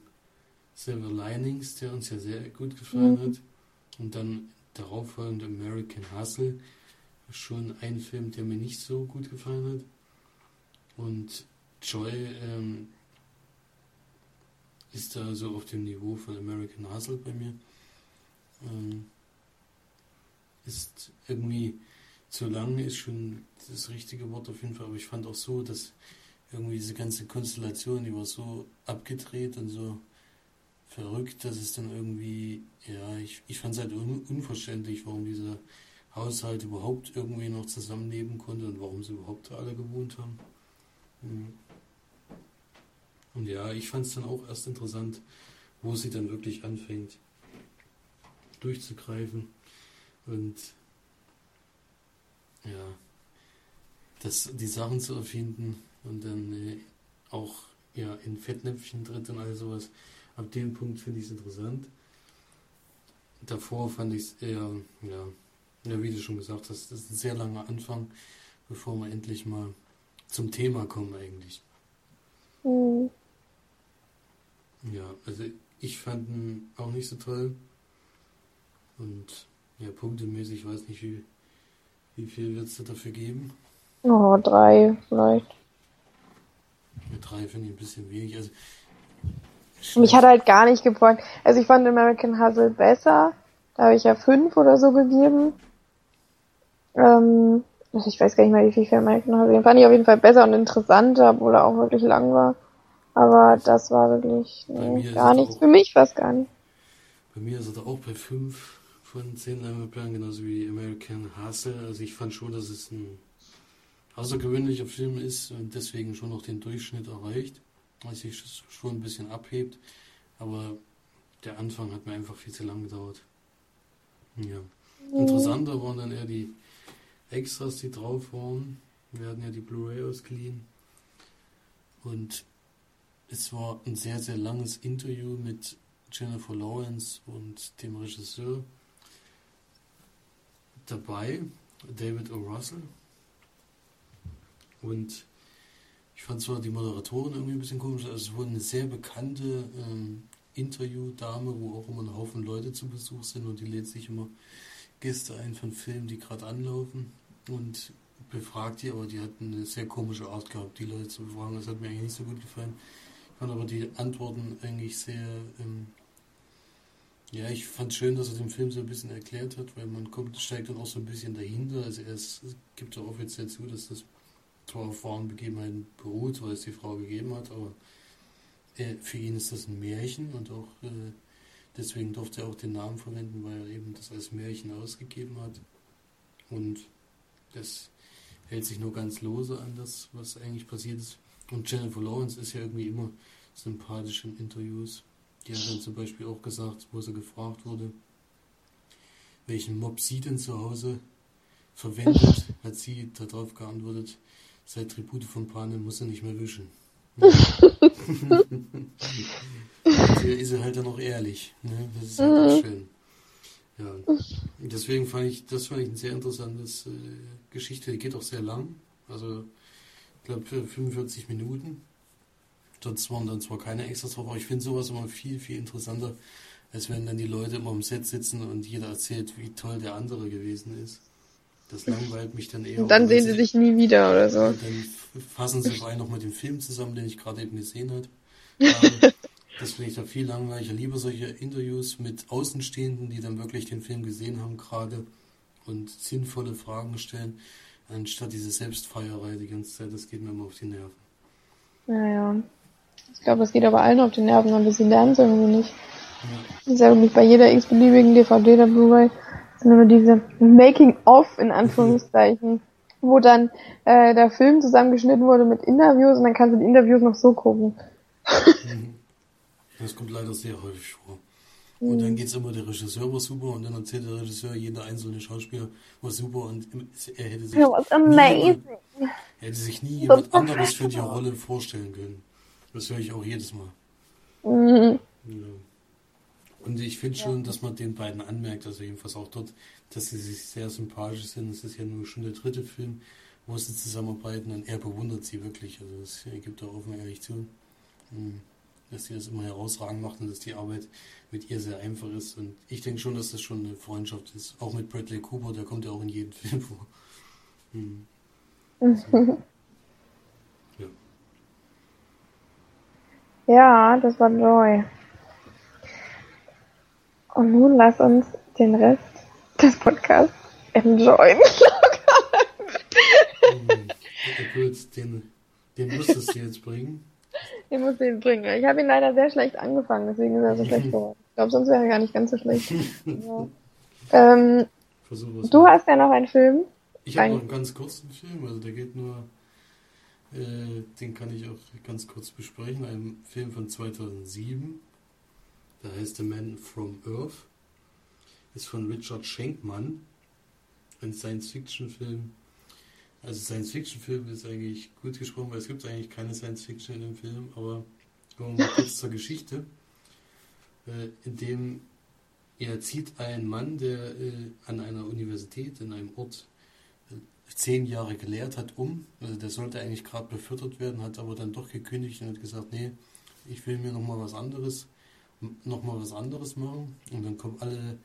Silver Linings, der uns ja sehr gut gefallen mhm. hat. Und dann darauffolgende American Hustle schon ein Film, der mir nicht so gut gefallen hat. Und Joy ähm, ist da so auf dem Niveau von American Hustle bei mir. Ähm, ist irgendwie zu lang, ist schon das richtige Wort auf jeden Fall, aber ich fand auch so, dass irgendwie diese ganze Konstellation, die war so abgedreht und so verrückt, dass es dann irgendwie, ja, ich, ich fand es halt un, unverständlich, warum dieser Haushalt überhaupt irgendwie noch zusammenleben konnte und warum sie überhaupt alle gewohnt haben. Mhm. Und ja, ich fand es dann auch erst interessant, wo sie dann wirklich anfängt durchzugreifen und ja, das, die Sachen zu erfinden und dann äh, auch ja, in Fettnäpfchen tritt und all sowas. Ab dem Punkt finde ich es interessant. Davor fand ich es eher, ja, ja, wie du schon gesagt hast, das ist ein sehr langer Anfang, bevor wir endlich mal zum Thema kommen eigentlich. Mhm. Ja, also ich fand ihn auch nicht so toll. Und ja, punktemäßig, ich weiß nicht, wie, wie viel wird es da dafür geben? Oh, drei vielleicht. Ja, drei finde ich ein bisschen wenig. Also mich hat halt gar nicht gefreut. Also ich fand American Hustle besser. Da habe ich ja fünf oder so gegeben. Ähm, also ich weiß gar nicht mehr, wie viel für American Hustle. Den fand ich auf jeden Fall besser und interessanter, obwohl er auch wirklich lang war. Aber das war wirklich nee, gar nichts. Für mich fast gar nicht. Bei mir ist er auch bei fünf von zehn Leinwandperlen, genauso wie American Hustle. Also ich fand schon, dass es ein außergewöhnlicher Film ist und deswegen schon noch den Durchschnitt erreicht sich schon ein bisschen abhebt. Aber der Anfang hat mir einfach viel zu lang gedauert. Ja. Mhm. Interessanter waren dann eher die Extras, die drauf waren. Wir hatten ja die Blu-ray ausgeliehen. Und es war ein sehr, sehr langes Interview mit Jennifer Lawrence und dem Regisseur dabei, David O. Russell. Und ich fand zwar die Moderatorin irgendwie ein bisschen komisch, also es wurde eine sehr bekannte ähm, Interviewdame, wo auch immer ein Haufen Leute zu Besuch sind und die lädt sich immer Gäste ein von Filmen, die gerade anlaufen und befragt die, aber die hat eine sehr komische Art gehabt, die Leute zu befragen. Das hat mir eigentlich nicht so gut gefallen. Ich fand aber die Antworten eigentlich sehr, ähm, ja, ich fand schön, dass er den Film so ein bisschen erklärt hat, weil man kommt, steigt dann auch so ein bisschen dahinter. Also er ist, gibt ja offiziell zu, dass das wahren Begebenheiten beruht, weil es die Frau gegeben hat, aber äh, für ihn ist das ein Märchen und auch äh, deswegen durfte er auch den Namen verwenden, weil er eben das als Märchen ausgegeben hat. Und das hält sich nur ganz lose an das, was eigentlich passiert ist. Und Jennifer Lawrence ist ja irgendwie immer sympathisch in Interviews. Die hat dann zum Beispiel auch gesagt, wo sie gefragt wurde, welchen Mob sie denn zu Hause verwendet, hat sie darauf geantwortet, seit Tribute von Panem muss er nicht mehr wischen. hier ist er halt dann auch ehrlich. Ne? Das ist halt auch schön. Ja. Deswegen fand ich, das fand ich ein sehr interessantes äh, Geschichte. Die geht auch sehr lang. Also, ich glaube, 45 Minuten. Dort waren dann zwar keine Extras drauf, aber ich finde sowas immer viel, viel interessanter, als wenn dann die Leute immer im Set sitzen und jeder erzählt, wie toll der andere gewesen ist. Das langweilt mich dann eher. Und dann sehen sie sich nie wieder oder so. Dann fassen sie allem noch mit dem Film zusammen, den ich gerade eben gesehen habe. Ähm, das finde ich da viel langweiliger. Lieber solche Interviews mit Außenstehenden, die dann wirklich den Film gesehen haben gerade und sinnvolle Fragen stellen, anstatt diese Selbstfeierei die ganze Zeit. Das geht mir immer auf die Nerven. Naja. Ich glaube, das geht aber allen auf die Nerven, aber sie lernen es irgendwie nicht. Ja. Das ist ja wirklich bei jeder x-beliebigen DVD oder Blu-ray sind nur diese Making-of in Anführungszeichen, wo dann äh, der Film zusammengeschnitten wurde mit Interviews und dann kannst du die Interviews noch so gucken. Das kommt leider sehr häufig vor. Und dann geht es immer, der Regisseur war super und dann erzählt der Regisseur, jeder einzelne Schauspieler war super und er hätte sich, nie, er hätte sich nie jemand anderes für die Rolle vorstellen können. Das höre ich auch jedes Mal. Mhm. Ja. Und ich finde ja. schon, dass man den beiden anmerkt, also jedenfalls auch dort, dass sie sich sehr sympathisch sind. Es ist ja nur schon der dritte Film, wo sie zusammenarbeiten und er bewundert sie wirklich. Also das gibt er offen ehrlich zu. Hm. Dass sie das immer herausragend macht und dass die Arbeit mit ihr sehr einfach ist. Und ich denke schon, dass das schon eine Freundschaft ist. Auch mit Bradley Cooper, der kommt ja auch in jedem Film vor. Hm. So. ja. ja, das war Joy. Und nun lass uns den Rest des Podcasts enjoyen. den, den musstest du jetzt bringen. Den musst du jetzt bringen. Ich habe ihn leider sehr schlecht angefangen, deswegen ist er so schlecht geworden. Ich glaube, sonst wäre er gar nicht ganz so schlecht. ja. ähm, du hast ja noch einen Film. Ich habe noch einen ganz kurzen Film, also der geht nur, äh, den kann ich auch ganz kurz besprechen. Ein Film von 2007 der heißt The Man from Earth. Ist von Richard Schenkmann. Ein Science-Fiction-Film. Also Science-Fiction-Film ist eigentlich gut gesprochen, weil es gibt eigentlich keine Science-Fiction in dem Film, aber kommen wir mal kurz zur Geschichte. Äh, in dem er zieht einen Mann, der äh, an einer Universität in einem Ort äh, zehn Jahre gelehrt hat, um. Also der sollte eigentlich gerade befördert werden, hat aber dann doch gekündigt und hat gesagt, nee, ich will mir nochmal was anderes nochmal was anderes machen. Und dann kommen alle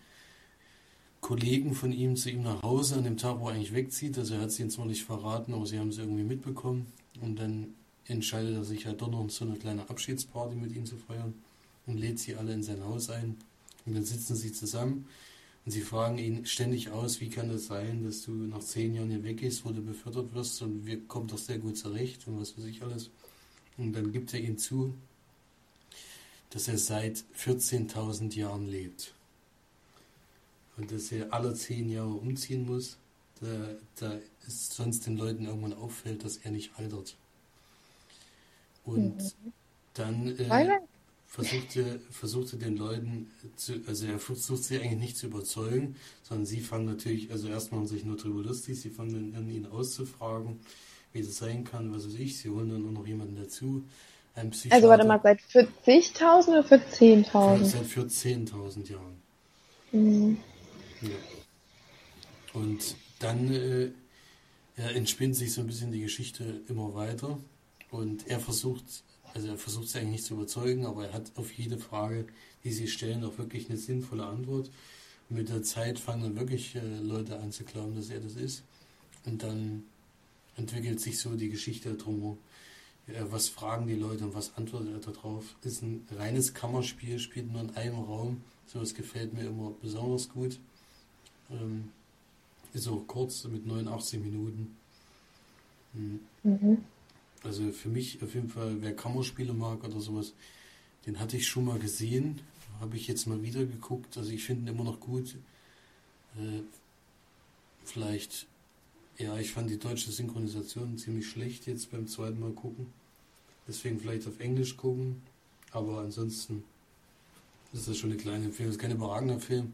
Kollegen von ihm zu ihm nach Hause an dem Tag, wo er eigentlich wegzieht. Also er hat sie ihnen zwar nicht verraten, aber sie haben es irgendwie mitbekommen. Und dann entscheidet er sich halt doch noch so eine kleine Abschiedsparty mit ihm zu feiern und lädt sie alle in sein Haus ein. Und dann sitzen sie zusammen und sie fragen ihn ständig aus, wie kann das sein, dass du nach zehn Jahren hier weggehst, wo du befördert wirst und wir kommen doch sehr gut zurecht und was weiß ich alles. Und dann gibt er ihnen zu, dass er seit 14.000 Jahren lebt. Und dass er alle zehn Jahre umziehen muss, da, da ist sonst den Leuten irgendwann auffällt, dass er nicht altert. Und mhm. dann äh, versuchte, versuchte den Leuten, zu, also er versucht sie eigentlich nicht zu überzeugen, sondern sie fangen natürlich, also erst machen sich nur drüber lustig, sie fangen dann an, ihn auszufragen, wie das sein kann, was weiß ich, sie holen dann auch noch jemanden dazu, ein Psychiater. Also warte mal, seit 40.000 oder für 10.000? Seit für 10.000 Jahren. Mhm. Ja. Und dann äh, ja, entspinnt sich so ein bisschen die Geschichte immer weiter. Und er versucht, also er versucht sie eigentlich nicht zu überzeugen, aber er hat auf jede Frage, die sie stellen, auch wirklich eine sinnvolle Antwort. Und mit der Zeit fangen dann wirklich äh, Leute an zu glauben, dass er das ist. Und dann entwickelt sich so die Geschichte drumherum was fragen die Leute und was antwortet er darauf. Ist ein reines Kammerspiel, spielt nur in einem Raum. So was gefällt mir immer besonders gut. Ähm, ist auch kurz mit 89 Minuten. Hm. Mhm. Also für mich auf jeden Fall, wer Kammerspiele mag oder sowas, den hatte ich schon mal gesehen. Habe ich jetzt mal wieder geguckt. Also ich finde ihn immer noch gut. Äh, vielleicht ja, ich fand die deutsche Synchronisation ziemlich schlecht jetzt beim zweiten Mal gucken. Deswegen vielleicht auf Englisch gucken. Aber ansonsten ist das schon eine kleine Empfehlung. Es ist kein überragender Film.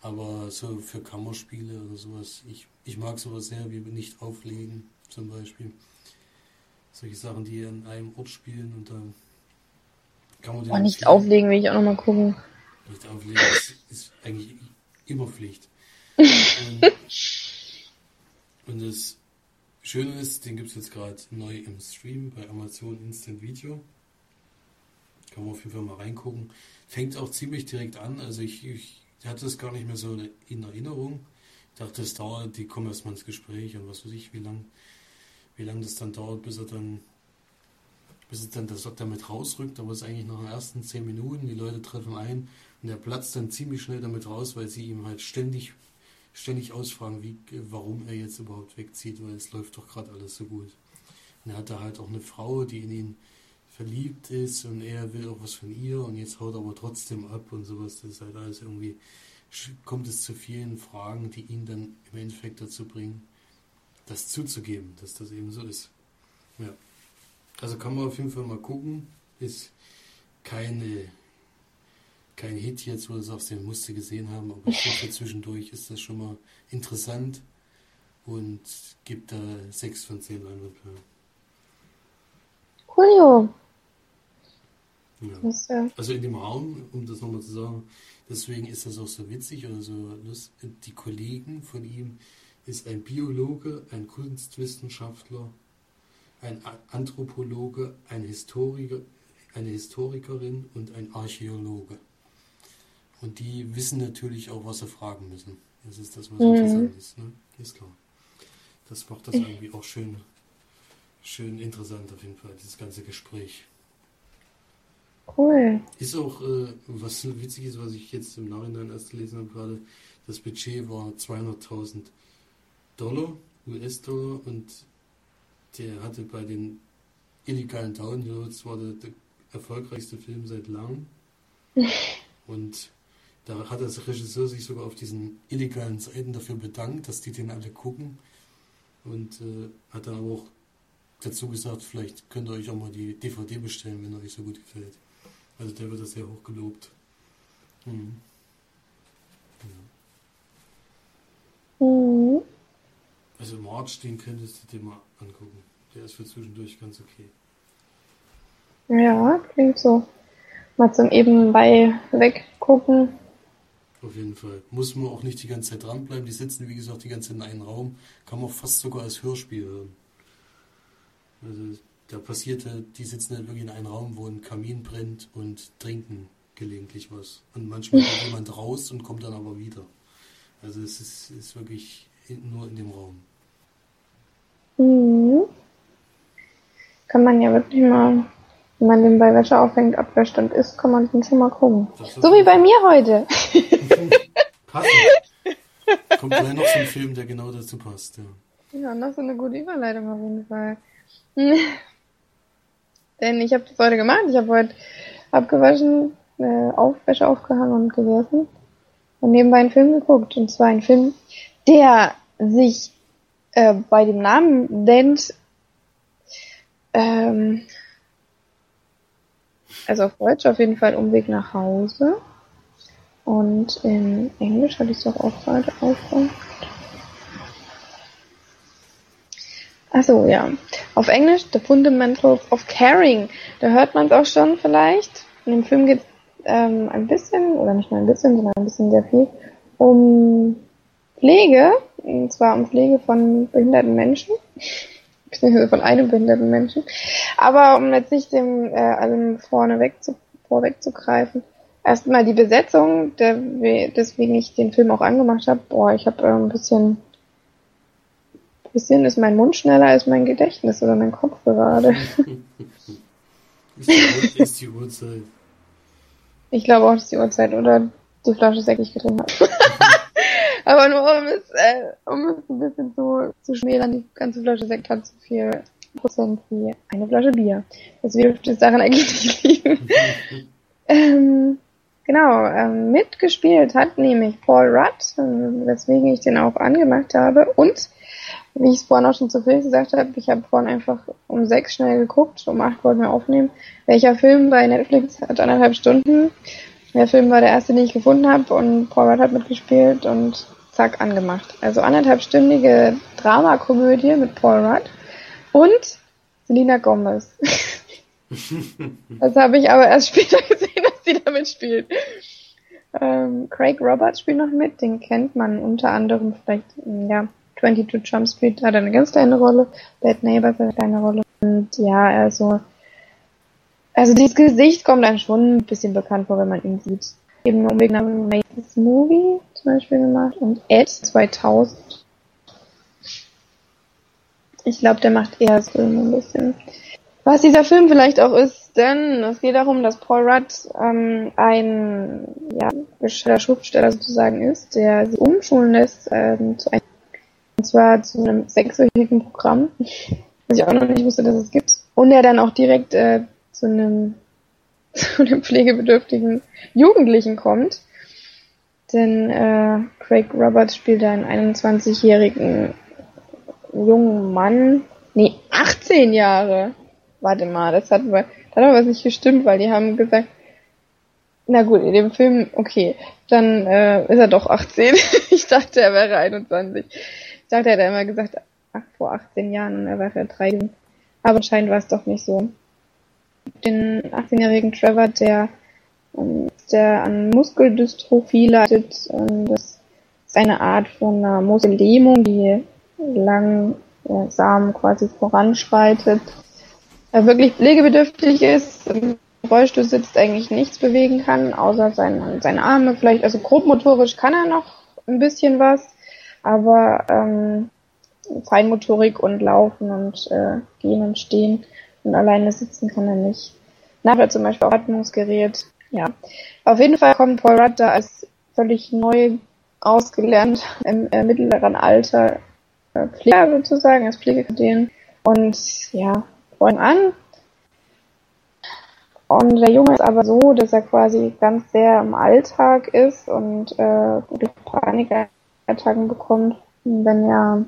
Aber so für Kammerspiele oder sowas, ich, ich mag sowas sehr, wie nicht auflegen zum Beispiel. Solche Sachen, die an einem Ort spielen und dann kann man Oh, nicht auflegen will ich auch nochmal gucken. Nicht auflegen ist, ist eigentlich immer Pflicht. und, und das Schöne ist, den gibt es jetzt gerade neu im Stream bei Amazon Instant Video. Kann man auf jeden Fall mal reingucken. Fängt auch ziemlich direkt an. Also ich, ich hatte es gar nicht mehr so in Erinnerung. Ich dachte, es dauert, die kommen erstmal ins Gespräch und was weiß ich, wie lang, wie lang das dann dauert, bis er dann, bis er dann das damit rausrückt. Aber es ist eigentlich nach den ersten zehn Minuten, die Leute treffen ein und er platzt dann ziemlich schnell damit raus, weil sie ihm halt ständig, ständig ausfragen, wie, warum er jetzt überhaupt wegzieht, weil es läuft doch gerade alles so gut. Und er hat da halt auch eine Frau, die in ihn verliebt ist und er will auch was von ihr und jetzt haut er aber trotzdem ab und sowas. Das ist halt alles irgendwie, kommt es zu vielen Fragen, die ihn dann im Endeffekt dazu bringen, das zuzugeben, dass das eben so ist. Ja. Also kann man auf jeden Fall mal gucken. Ist keine, kein Hit jetzt, wo du sagst, den musst du gesehen haben, aber ich denke, zwischendurch ist das schon mal interessant und gibt da 6 von 10 Leinwandperlen. Coolio. Ja. Also in dem Raum, um das nochmal zu sagen, deswegen ist das auch so witzig oder so lustig. Die Kollegen von ihm ist ein Biologe, ein Kunstwissenschaftler, ein Anthropologe, ein Historiker, eine Historikerin und ein Archäologe. Und die wissen natürlich auch, was sie fragen müssen. Das ist das, was Mhm. interessant ist. Ne? Ist klar. Das macht das irgendwie auch schön, schön interessant auf jeden Fall, dieses ganze Gespräch. cool. Ist auch, äh, was witzig ist, was ich jetzt im Nachhinein erst gelesen habe gerade, das Budget war 200.000 Dollar, US-Dollar und der hatte bei den illegalen Downloads, war der, der erfolgreichste Film seit langem. Und da hat der Regisseur sich sogar auf diesen illegalen Seiten dafür bedankt, dass die den alle gucken und äh, hat dann aber auch dazu gesagt, vielleicht könnt ihr euch auch mal die DVD bestellen, wenn euch so gut gefällt. Also der wird das sehr hoch gelobt. Mhm. Ja. Mhm. Also March, den könntest du dir mal angucken. Der ist für zwischendurch ganz okay. Ja, klingt so. Mal zum eben bei weggucken. Auf jeden Fall. Muss man auch nicht die ganze Zeit dranbleiben. Die sitzen, wie gesagt, die ganze Zeit in einem Raum. Kann man fast sogar als Hörspiel hören. Also da passiert halt, die sitzen halt wirklich in einem Raum, wo ein Kamin brennt und trinken gelegentlich was. Und manchmal kommt jemand raus und kommt dann aber wieder. Also es ist, ist wirklich nur in dem Raum. Mhm. Kann man ja wirklich mal, wenn man den bei Wäsche aufhängt, abwäscht und isst, kann man den schon mal gucken. So wie bei mir heute. Passend. Kommt gleich noch so ein Film, der genau dazu passt. Ja. Ja, noch so eine gute Überleitung auf jeden Fall. Denn ich habe das heute gemacht. Ich habe heute abgewaschen, äh, auf, Wäsche aufgehangen und gegessen und nebenbei einen Film geguckt. Und zwar ein Film, der sich äh, bei dem Namen nennt, ähm, also auf Deutsch auf jeden Fall Umweg nach Hause. Und in Englisch hatte ich es doch auch gerade aufgehört. Achso, ja. Auf Englisch The Fundamentals of Caring. Da hört man es auch schon vielleicht. In dem Film geht es ähm, ein bisschen, oder nicht nur ein bisschen, sondern ein bisschen sehr viel, um Pflege. Und zwar um Pflege von behinderten Menschen. Beziehungsweise von einem behinderten Menschen. Aber um jetzt nicht dem äh, allem vorneweg zu, vorwegzugreifen, erstmal die Besetzung, der, deswegen ich den Film auch angemacht habe. Boah, ich habe äh, ein bisschen bisschen ist mein Mund schneller als mein Gedächtnis oder mein Kopf gerade. Ist die, Uhr- ist die Uhrzeit. Ich glaube auch, dass die Uhrzeit oder die Flasche Sekt, die ich getrunken habe. Aber nur um es, äh, um es ein bisschen zu, zu schmälern, die ganze Flasche Sekt hat so viel Prozent wie eine Flasche Bier. Das dürfte es daran eigentlich nicht liegen. ähm, genau, ähm, mitgespielt hat nämlich Paul Rudd, ähm, weswegen ich den auch angemacht habe. Und, wie ich es vorhin auch schon zu Phil gesagt habe, ich habe vorhin einfach um sechs schnell geguckt, um acht wollten wir aufnehmen. Welcher Film bei Netflix hat anderthalb Stunden? Der Film war der erste, den ich gefunden habe und Paul Rudd hat mitgespielt und zack, angemacht. Also anderthalbstündige Dramakomödie mit Paul Rudd und Selena Gomez. das habe ich aber erst später gesehen, dass sie damit spielt. Ähm, Craig Roberts spielt noch mit, den kennt man unter anderem vielleicht, ja, 22 Jump Street hat eine ganz kleine Rolle, Bad Neighbors hat eine kleine Rolle. Und ja, also, also dieses Gesicht kommt einem schon ein bisschen bekannt vor, wenn man ihn sieht. Eben wegen einem Mates Movie zum Beispiel gemacht und Ed 2000. Ich glaube, der macht eher so ein bisschen. Was dieser Film vielleicht auch ist, denn es geht darum, dass Paul Rudd ähm, ein ja, Schriftsteller sozusagen ist, der sich umschulen lässt ähm, zu einem, und zwar zu einem sechswöchigen Programm, was ich auch noch nicht wusste, dass es gibt. Und er dann auch direkt äh, zu einem zu einem pflegebedürftigen Jugendlichen kommt. Denn äh, Craig Roberts spielt einen 21-jährigen jungen Mann, nee, 18 Jahre. Warte mal, das hat, das hat aber was nicht gestimmt, weil die haben gesagt, na gut, in dem Film, okay, dann äh, ist er doch 18. ich dachte, er wäre 21. Ich dachte, er hätte immer gesagt, ach, vor 18 Jahren und er wäre 13. Aber anscheinend war es doch nicht so. Den 18-jährigen Trevor, der, ähm, der an Muskeldystrophie leidet, das ist eine Art von einer Muskellähmung, die langsam quasi voranschreitet, er wirklich pflegebedürftig ist, im Rollstuhl sitzt, eigentlich nichts bewegen kann, außer seine, seine Arme vielleicht, also grobmotorisch kann er noch ein bisschen was, aber ähm, Feinmotorik und Laufen und äh, Gehen und Stehen und alleine sitzen kann er nicht. Nachher zum Beispiel auch Atmungsgerät. Ja. Auf jeden Fall kommt Paul Rudd da als völlig neu ausgelernt im äh, mittleren Alter äh, Pfleger sozusagen, als Pflegekadin. Und ja, freuen an. Und der Junge ist aber so, dass er quasi ganz sehr im Alltag ist und äh, gute Panikattacken bekommt, wenn er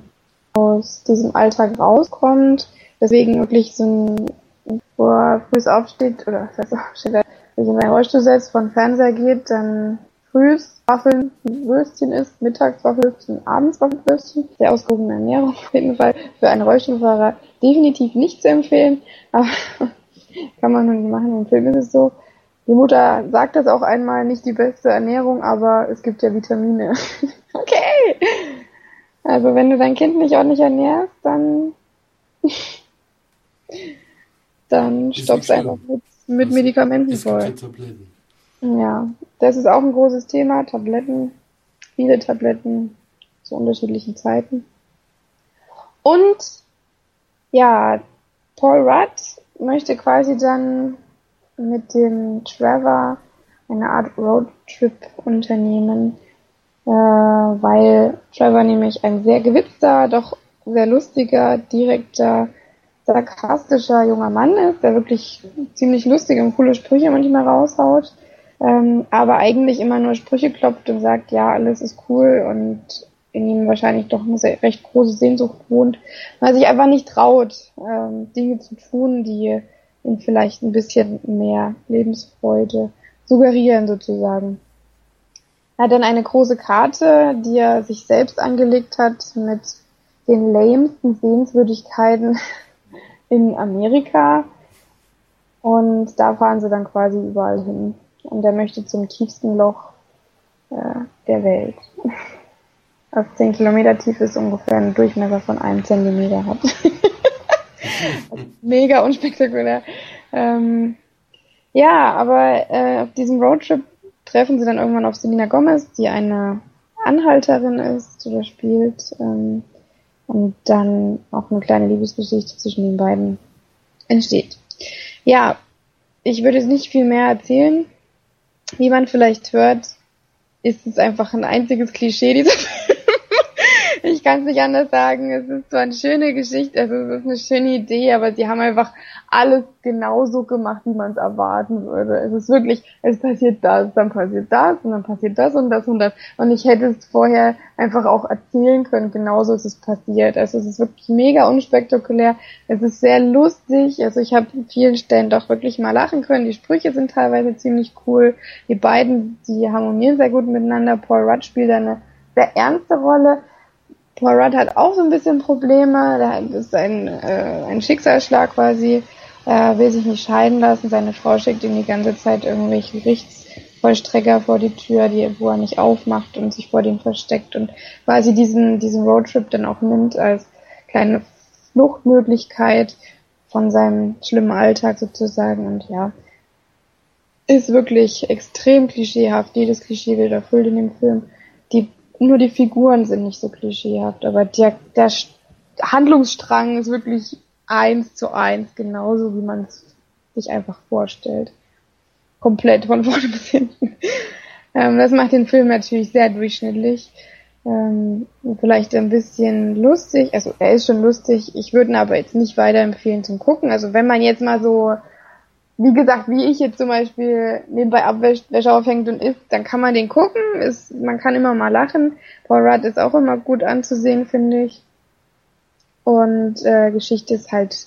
aus diesem Alltag rauskommt. Deswegen wirklich so ein, wo er früh aufsteht, oder was heißt aufsteht, sich in seinen Rollstuhl setzt, von Fernseher geht, dann frühs Waffeln, Würstchen isst, mittags Waffelwürstchen, abends Waffelwürstchen. Sehr ausgewogene Ernährung auf jeden Fall für einen Rollstuhlfahrer definitiv nicht zu empfehlen, aber kann man nur nicht machen. Im Film ist es so. Die Mutter sagt das auch einmal, nicht die beste Ernährung, aber es gibt ja Vitamine. okay. Also wenn du dein Kind nicht ordentlich ernährst, dann dann stoppst einfach mit, mit also, Medikamenten voll. Ja, das ist auch ein großes Thema. Tabletten, viele Tabletten zu unterschiedlichen Zeiten. Und ja, Paul Rudd möchte quasi dann mit dem Trevor eine Art Roadtrip unternehmen, äh, weil Trevor nämlich ein sehr gewitzter, doch sehr lustiger, direkter, sarkastischer junger Mann ist, der wirklich ziemlich lustige und coole Sprüche manchmal raushaut ähm, aber eigentlich immer nur Sprüche klopft und sagt, ja, alles ist cool und in ihm wahrscheinlich doch eine sehr, recht große Sehnsucht wohnt, weil sich einfach nicht traut, ähm, Dinge zu tun, die ihm vielleicht ein bisschen mehr Lebensfreude suggerieren sozusagen. Er hat dann eine große Karte, die er sich selbst angelegt hat mit den lamesten Sehenswürdigkeiten in Amerika. Und da fahren sie dann quasi überall hin und er möchte zum tiefsten Loch äh, der Welt. Was 10 Kilometer tief ist, ungefähr einen Durchmesser von einem Zentimeter hat. Mega unspektakulär. Ähm, ja, aber äh, auf diesem Roadtrip treffen sie dann irgendwann auf Selina Gomez, die eine Anhalterin ist oder spielt. Ähm, und dann auch eine kleine Liebesgeschichte zwischen den beiden entsteht. Ja, ich würde jetzt nicht viel mehr erzählen wie man vielleicht hört, ist es einfach ein einziges Klischee, dieser Film. Ich kann es nicht anders sagen. Es ist zwar eine schöne Geschichte, also es ist eine schöne Idee, aber sie haben einfach alles genauso gemacht, wie man es erwarten würde. Es ist wirklich, es passiert das, dann passiert das und dann passiert das und das und das. Und ich hätte es vorher einfach auch erzählen können, genauso ist es passiert. Also es ist wirklich mega unspektakulär. Es ist sehr lustig. Also ich habe an vielen Stellen doch wirklich mal lachen können. Die Sprüche sind teilweise ziemlich cool. Die beiden, die harmonieren sehr gut miteinander. Paul Rudd spielt eine sehr ernste Rolle. Paul Rudd hat auch so ein bisschen Probleme. Da ist ein, äh, ein Schicksalsschlag quasi er will sich nicht scheiden lassen. Seine Frau schickt ihm die ganze Zeit irgendwelche Gerichtsvollstrecker vor die Tür, die, wo er nicht aufmacht und sich vor dem versteckt und quasi diesen, diesen Roadtrip dann auch nimmt als kleine Fluchtmöglichkeit von seinem schlimmen Alltag sozusagen und ja, ist wirklich extrem klischeehaft. Jedes Klischee wird erfüllt in dem Film. Nur die Figuren sind nicht so klischeehaft, aber der, der Handlungsstrang ist wirklich eins zu eins, genauso wie man es sich einfach vorstellt. Komplett von vorne bis hinten. Ähm, das macht den Film natürlich sehr durchschnittlich. Ähm, vielleicht ein bisschen lustig, also er ist schon lustig, ich würde ihn aber jetzt nicht weiterempfehlen zum Gucken. Also wenn man jetzt mal so, wie gesagt, wie ich jetzt zum Beispiel nebenbei Abwäsche aufhängt und isst, dann kann man den gucken. Ist, man kann immer mal lachen. Paul Rudd ist auch immer gut anzusehen, finde ich. Und äh, Geschichte ist halt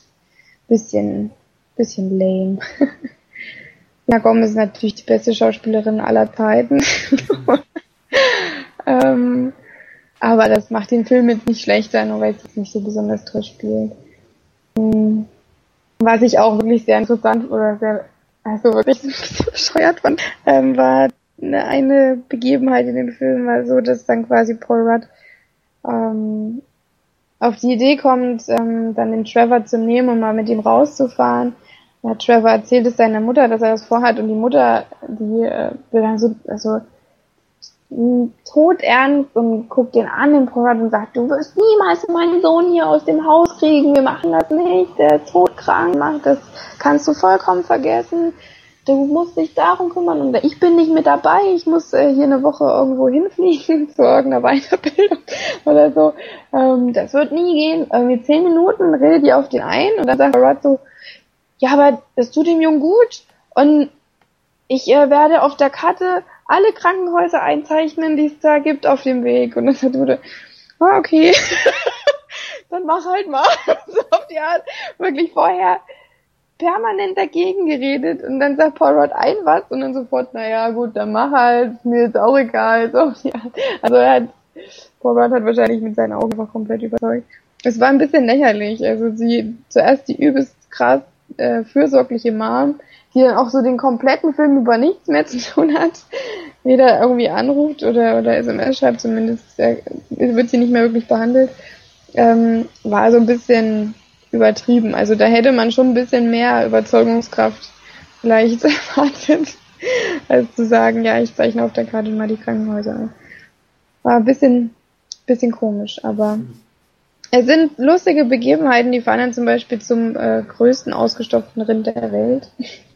bisschen, bisschen lame. Na Gomez ist natürlich die beste Schauspielerin aller Zeiten. ähm, aber das macht den Film jetzt nicht schlechter, nur weil es nicht so besonders toll spielt. Hm. Was ich auch wirklich sehr interessant oder sehr, also wirklich bisschen bescheuert fand, ähm, war eine, eine Begebenheit in dem Film war so, dass dann quasi Paul Rudd ähm, auf die Idee kommt, ähm, dann den Trevor zu nehmen und mal mit ihm rauszufahren. Ja, Trevor erzählt es seiner Mutter, dass er das vorhat und die Mutter, die äh, will dann so, also todernst und guckt den an, den Porat und sagt, du wirst niemals meinen Sohn hier aus dem Haus kriegen, wir machen das nicht, der ist todkrank, mach das. Kannst du vollkommen vergessen. Du musst dich darum kümmern. Und ich bin nicht mit dabei, ich muss äh, hier eine Woche irgendwo hinfliegen zu irgendeiner Weiterbildung oder so. Ähm, das wird nie gehen. Irgendwie zehn Minuten redet die auf den ein und dann sagt Rod so, ja, aber das tut dem Jungen gut. Und ich äh, werde auf der Karte alle Krankenhäuser einzeichnen, die es da gibt auf dem Weg. Und dann sagt Dude, ah, okay, dann mach halt mal. so auf die Art, wirklich vorher permanent dagegen geredet und dann sagt Paul Rudd ein was und dann sofort, naja gut, dann mach halt, mir ist auch egal. So, ja. Also er hat, Paul Rudd hat wahrscheinlich mit seinen Augen einfach komplett überzeugt. Es war ein bisschen lächerlich. Also sie zuerst die übelst krass äh, fürsorgliche Mom, die dann auch so den kompletten Film über nichts mehr zu tun hat. Weder irgendwie anruft oder, oder SMS schreibt, zumindest äh, wird sie nicht mehr wirklich behandelt. Ähm, war so ein bisschen übertrieben. Also da hätte man schon ein bisschen mehr Überzeugungskraft vielleicht erwartet, als zu sagen, ja, ich zeichne auf der Karte mal die Krankenhäuser ein. War ein bisschen, bisschen komisch, aber es sind lustige Begebenheiten, die fahren dann zum Beispiel zum äh, größten ausgestopften Rind der Welt,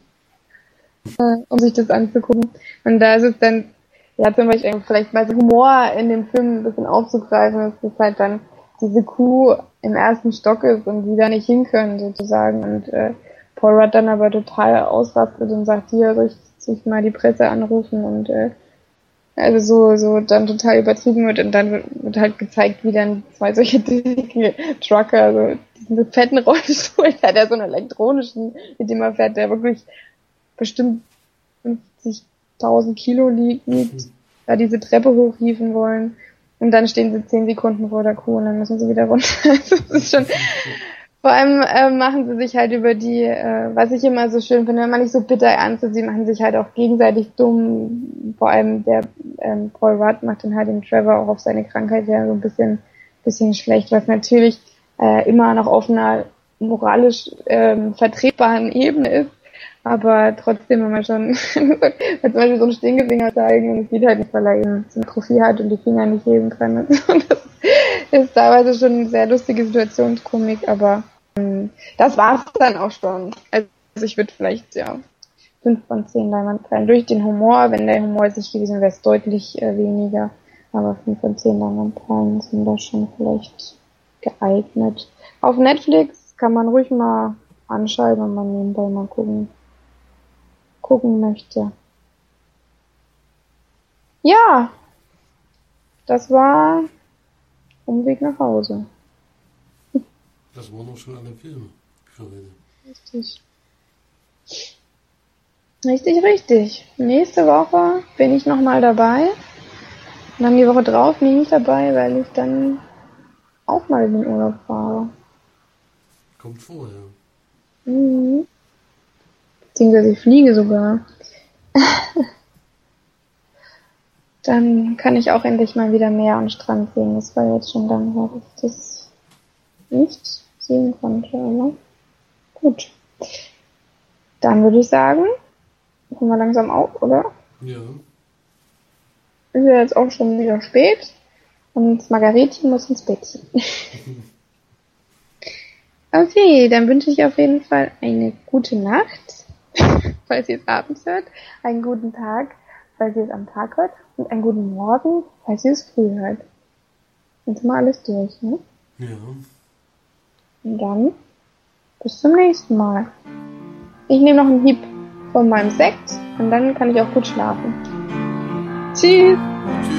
um sich das anzugucken. Und da ist es dann, ja, zum Beispiel vielleicht mal so Humor in dem Film ein bisschen aufzugreifen, es ist halt dann diese Kuh im ersten Stock ist und die da nicht hin können sozusagen und äh, Paul Rudd dann aber total ausrastet und sagt, hier soll ich, soll mal die Presse anrufen und äh, also so, so dann total übertrieben wird und dann wird, wird halt gezeigt, wie dann zwei solche dicke Trucker, so diesen fetten Rollstuhl, der so einen elektronischen, mit dem er fährt, der wirklich bestimmt 50.000 Kilo liegt, da diese Treppe hochhieven wollen und dann stehen sie zehn Sekunden vor der Kuh und dann müssen sie wieder runter. das ist schon, vor allem äh, machen sie sich halt über die, äh, was ich immer so schön finde, wenn man nicht so bitter ernst ist, sie machen sich halt auch gegenseitig dumm. Vor allem der ähm, Paul Rudd macht dann halt den Trevor auch auf seine Krankheit ja so ein bisschen, bisschen schlecht, was natürlich äh, immer noch auf einer moralisch ähm, vertretbaren Ebene ist aber trotzdem, wenn man schon zum Beispiel so einen Stinkefinger zeigen und es geht halt nicht, weil er eben so eine Trophäe hat und die Finger nicht heben kann. Und so. Das ist teilweise schon eine sehr lustige Situationskomik, aber ähm, das war's dann auch schon. Also ich würde vielleicht, ja, fünf von zehn Leinwandperlen durch den Humor. Wenn der Humor sich gewesen wäre, es deutlich äh, weniger. Aber 5 von 10 Leinwandperlen sind da schon vielleicht geeignet. Auf Netflix kann man ruhig mal anschalten, wenn man nebenbei mal gucken, gucken möchte. Ja, das war Umweg nach Hause. Das waren auch schon alle Filme für heute. Richtig. Richtig, richtig. Nächste Woche bin ich nochmal dabei. Und dann die Woche drauf bin ich nicht dabei, weil ich dann auch mal in den Urlaub fahre. Kommt vorher. Mhm. Beziehungsweise ich fliege sogar. dann kann ich auch endlich mal wieder Meer und Strand sehen. Das war jetzt schon lange her, dass ich das nicht sehen konnte, aber gut. Dann würde ich sagen, kommen wir langsam auf, oder? Ja. Ist ja jetzt auch schon wieder spät und Margaretchen muss ins Bettchen. okay, dann wünsche ich auf jeden Fall eine gute Nacht, falls ihr es abends hört, einen guten Tag, falls ihr es am Tag hört und einen guten Morgen, falls ihr es früh hört. Jetzt mal alles durch, ne? Ja. Und dann bis zum nächsten Mal. Ich nehme noch einen Hieb von meinem Sekt und dann kann ich auch gut schlafen. Tschüss! Tschüss.